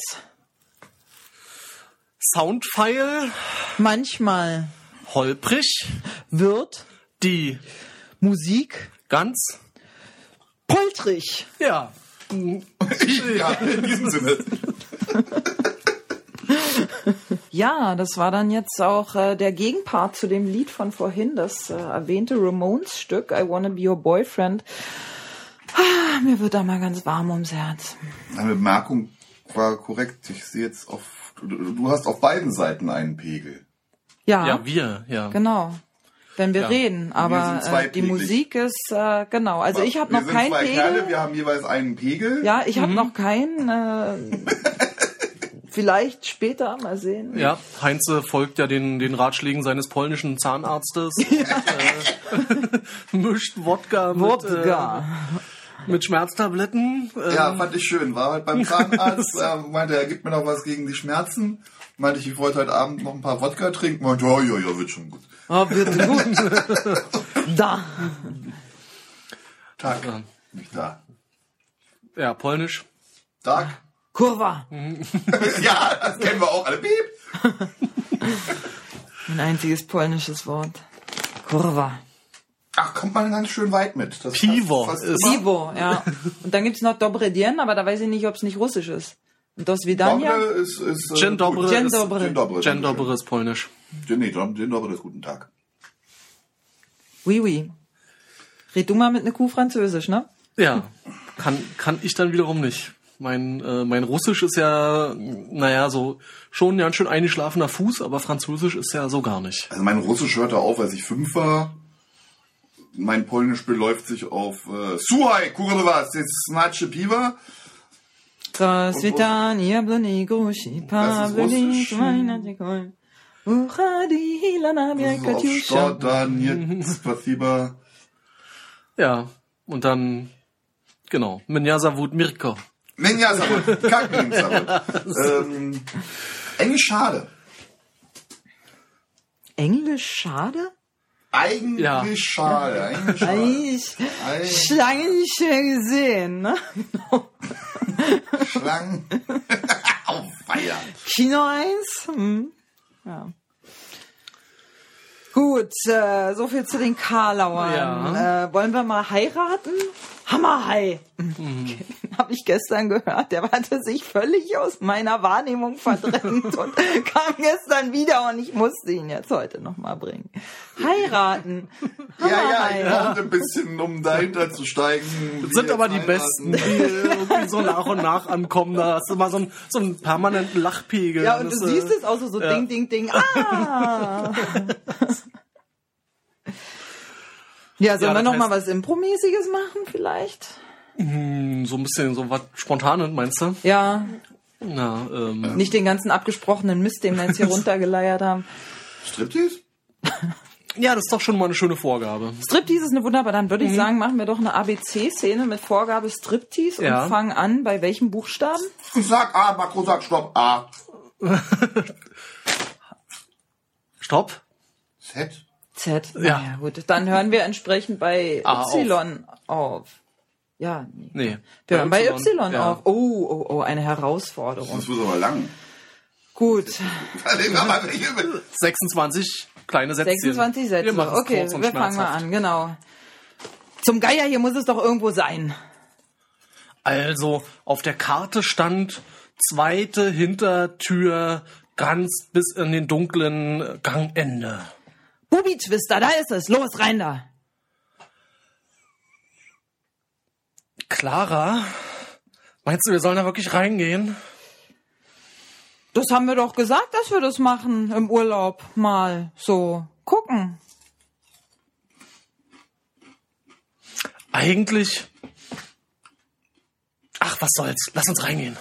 Soundfile manchmal holprig, wird die Musik ganz poltrig. ja ja, in diesem Sinne. *laughs* Ja, das war dann jetzt auch äh, der Gegenpart zu dem Lied von vorhin, das äh, erwähnte Ramones-Stück I Wanna Be Your Boyfriend. Ah, mir wird da mal ganz warm ums Herz. Deine Bemerkung war korrekt. Ich sehe jetzt auf, du, hast auf beiden Seiten einen Pegel. Ja, ja wir ja genau. Wenn wir Ja. reden, aber äh, die pegelig. Musik ist äh, genau. Also ich habe wir noch sind keinen zwei Pegel. Kerle, wir haben jeweils einen Pegel. Ja, ich habe noch keinen. Äh, *laughs* vielleicht später mal sehen. ja Heinze folgt ja den den Ratschlägen seines polnischen Zahnarztes *laughs* äh, *laughs* mischt Wodka mit, Wodka. äh, mit Schmerztabletten Ja, fand ich schön. War halt beim Zahnarzt, *laughs* äh, meinte er, gibt mir noch was gegen die Schmerzen. Meinte ich, ich wollte heute Abend noch ein paar Wodka trinken. Meinte, ja, ja, ja, wird schon gut. Oh, wird *laughs* gut. da. Tag. Ja. Nicht da. ja polnisch Tag. Kurva. *laughs* ja, das kennen wir auch alle. Piep. Ein einziges polnisches Wort. Kurva. Ach, kommt man ganz schön weit mit. Das Pivo. Pivo, ja. *laughs* Und dann gibt's noch Dobre Dien, aber da weiß ich nicht, ob es nicht russisch ist. Und das Vidania? Dobre ist, ist, äh, Dzień dobry gut. Dzień ist- dobry. Dzień dobry. Jen Dobre ist polnisch Dzień, nee, Dzień dobry ist guten Tag. Oui, oui. Red du mal mit ne Kuh Französisch, ne? Ja, kann, kann ich dann wiederum nicht. Mein, äh, mein Russisch ist ja, naja, so schon ein ganz schön eingeschlafener Fuß, aber Französisch ist ja so gar nicht. Also mein Russisch hörte auf, als ich fünf war mein Polnisch beläuft sich auf äh, Suhai, kurwa, znaczy piwa. Trasvitania blonigushi, *laughs* Ja, und dann, genau, Menjasavut Mirko. Menjasavut, Kackensavut. Menjasavut. *laughs* Ähm, Englisch schade. Englisch schade? Eigentlich Ja. schade. Eigentlich schade. Ich, Eigentlich lange nicht mehr gesehen, ne? Schlangen. *laughs* Auf Feier. Kino 1? Hm. Ja. Gut, äh, so viel zu den Karlauern. Ja. Äh, wollen wir mal heiraten? Hammerhai. Mhm. Den habe ich gestern gehört. Der hatte sich völlig aus meiner Wahrnehmung verdrängt und *laughs* kam gestern wieder und ich musste ihn jetzt heute nochmal bringen. Heiraten. Ja, ja, ich brauchte ein bisschen, um dahinter zu steigen. *laughs* Das sind aber die Besten, die irgendwie so nach und nach ankommen. Da hast du mal so einen, so einen permanenten Lachpegel. Ja, und Das, du äh, siehst es auch so, so ja. ding, ding, ding. Ah! *laughs* ja, sollen Ja, wir noch mal was Impromäßiges machen vielleicht? So ein bisschen so was Spontanes, meinst du? Ja, Ja, ähm, nicht den ganzen abgesprochenen Mist, den wir jetzt hier *laughs* runtergeleiert haben. Striptease? *laughs* ja, das ist doch schon mal eine schöne Vorgabe. Striptease ist eine wunderbar. Dann würde ich sagen, machen wir doch eine ABC-Szene mit Vorgabe Striptease Ja. und fangen an bei welchem Buchstaben? Sag A, Makro, sag Stopp, A. *laughs* Stopp. Z. Z. Ja. Naja, gut. Dann hören wir entsprechend bei A Y auf. Ja, nee. Nee. Wir hören bei Y, ja. auf. Oh, oh, oh, eine Herausforderung. Das wird aber lang. Gut. Den haben wir nicht übel. 26 kleine Sätze. 26 Sätze. Okay, wir fangen mal an, genau. Zum Geier, hier muss es doch irgendwo sein. Also, auf der Karte stand zweite Hintertür ganz bis in den dunklen Gangende. Bubi-Twister, da ist es. Los, rein da. Clara, meinst du, wir sollen da wirklich reingehen? Das haben wir doch gesagt, dass wir das machen im Urlaub. Mal so gucken. Eigentlich. Ach, was soll's? Lass uns reingehen.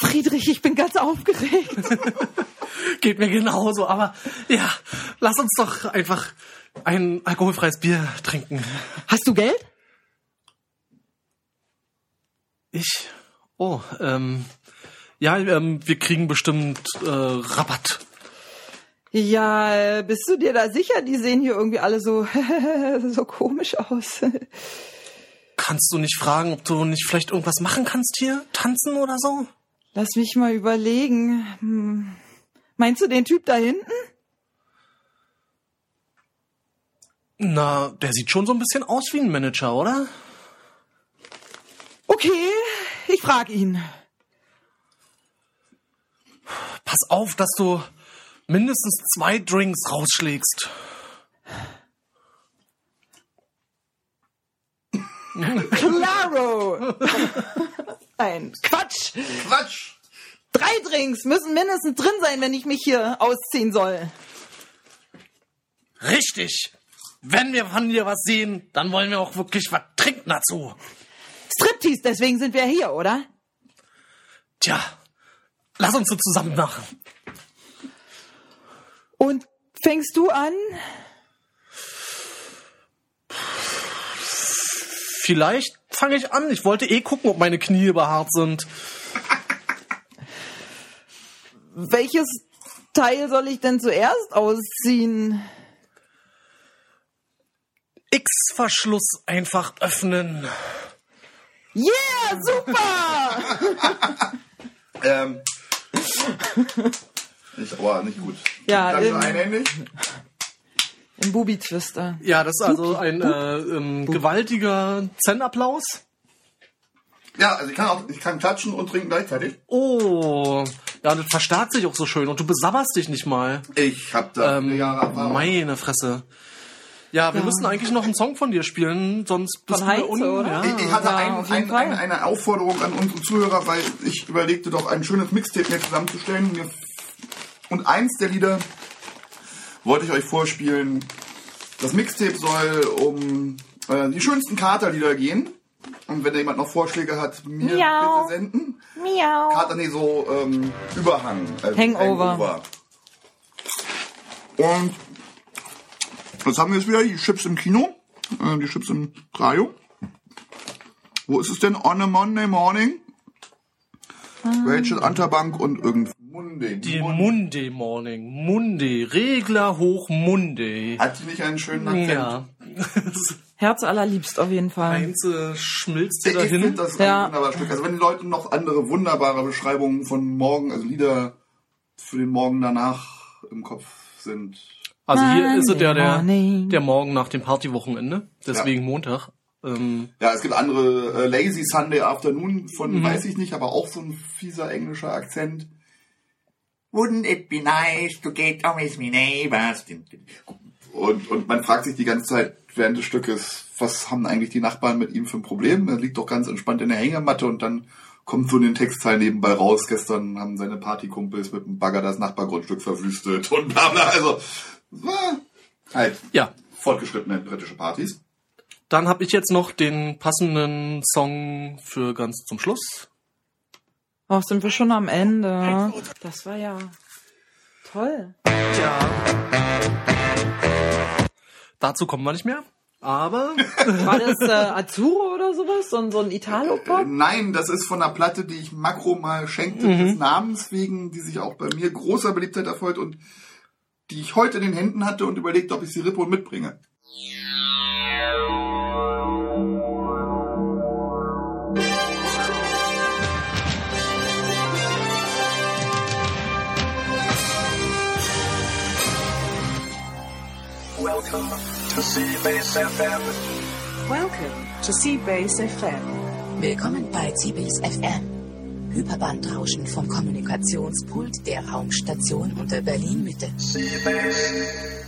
Friedrich, ich bin ganz aufgeregt. *laughs* Geht mir genauso, aber ja, lass uns doch einfach ein alkoholfreies Bier trinken. Hast du Geld? Ich? Oh, ähm, ja, ähm, wir kriegen bestimmt äh, Rabatt. Ja, äh, bist du dir da sicher? Die sehen hier irgendwie alle so, *laughs* so komisch aus. Kannst du nicht fragen, ob du nicht vielleicht irgendwas machen kannst hier? Tanzen oder so? Lass mich mal überlegen. Hm. Meinst du den Typ da hinten? Na, der sieht schon so ein bisschen aus wie ein Manager, oder? Okay, ich frag ihn. Pass auf, dass du mindestens zwei Drinks rausschlägst. Claro! *laughs* Nein, Quatsch! Quatsch! Drei Drinks müssen mindestens drin sein, wenn ich mich hier ausziehen soll. Richtig. Wenn wir von dir was sehen, dann wollen wir auch wirklich was trinken dazu. Striptease, deswegen sind wir hier, oder? Tja, lass uns so zusammen machen. Und fängst du an? Vielleicht fange ich an. Ich wollte eh gucken, ob meine Knie behaart sind. Welches Teil soll ich denn zuerst ausziehen? X-Verschluss einfach öffnen. Yeah, super! *laughs* Ähm. Ich, aber nicht gut. Ja, Dann einhändig. Ein Bubi-Twister. Ja, das ist also ein äh, ähm, gewaltiger Zen-Applaus. Ja, also ich kann auch, ich kann klatschen und trinken gleichzeitig. Oh, ja, das verstärkt sich auch so schön und du besabberst dich nicht mal. Ich hab da Ähm, eine Jahre Erfahrung. meine Fresse. Ja, wir müssen eigentlich noch einen Song von dir spielen, sonst bist Von du Heinze, un oder? Ja. Ich, ich hatte Ja, ein, ein, ein, eine Aufforderung an unsere Zuhörer, weil ich überlegte doch ein schönes Mixtape mir zusammenzustellen. Und eins der Lieder wollte ich euch vorspielen. Das Mixtape soll um äh, die schönsten Katerlieder gehen. Und wenn da jemand noch Vorschläge hat, mir Miau. bitte senden. Miau. Nee, so ähm, Überhang. äh, Hangover. Und jetzt haben wir jetzt wieder die Chips im Kino, äh, die Chips im Radio. Wo ist es denn? On a Monday Morning? Rachel Unterbank und irgend Monday. Die Monday Morning. Monday. Regler hoch Monday. Hat die nicht einen schönen Akzent? Ja. *laughs* Herz allerliebst auf jeden Fall. Heinze schmilzt dir Ich finde dahin. das Ja. ein wunderbares Stück. Also wenn die Leute noch andere wunderbare Beschreibungen von morgen, also Lieder für den Morgen danach im Kopf sind. Also hier ist es ja der, morning. der Morgen nach dem Partywochenende. Deswegen Montag. Ähm, Ja, es gibt andere, äh, Lazy Sunday Afternoon von, weiß ich nicht, aber auch so ein fieser englischer Akzent. Wouldn't it be nice to get on with my neighbors? Und, und man fragt sich die ganze Zeit während des Stückes, was haben eigentlich die Nachbarn mit ihm für ein Problem? Er liegt doch ganz entspannt in der Hängematte und dann kommt so in den Textteil nebenbei raus. Gestern haben seine Partykumpels mit dem Bagger das Nachbargrundstück verwüstet und bla bla. Also, halt ja. fortgeschrittene britische Partys. Dann habe ich jetzt noch den passenden Song für ganz zum Schluss. Ach, sind wir schon am Ende. Das war ja toll. Tja. Dazu kommen wir nicht mehr. Aber *laughs* War das äh, Azzurro oder sowas? So, ein- so ein Äh, Italo-Pop? Nein, das ist von einer Platte, die ich Makro mal schenkte, des Namens wegen, die sich auch bei mir großer Beliebtheit erfreut und die ich heute in den Händen hatte und überlegt, ob ich sie rippe und mitbringe. Welcome to Seabase FM. Welcome to Seabase FM. Willkommen bei CBS FM. Hyperbandrauschen vom Kommunikationspult der Raumstation unter Berlin Mitte. Seabase.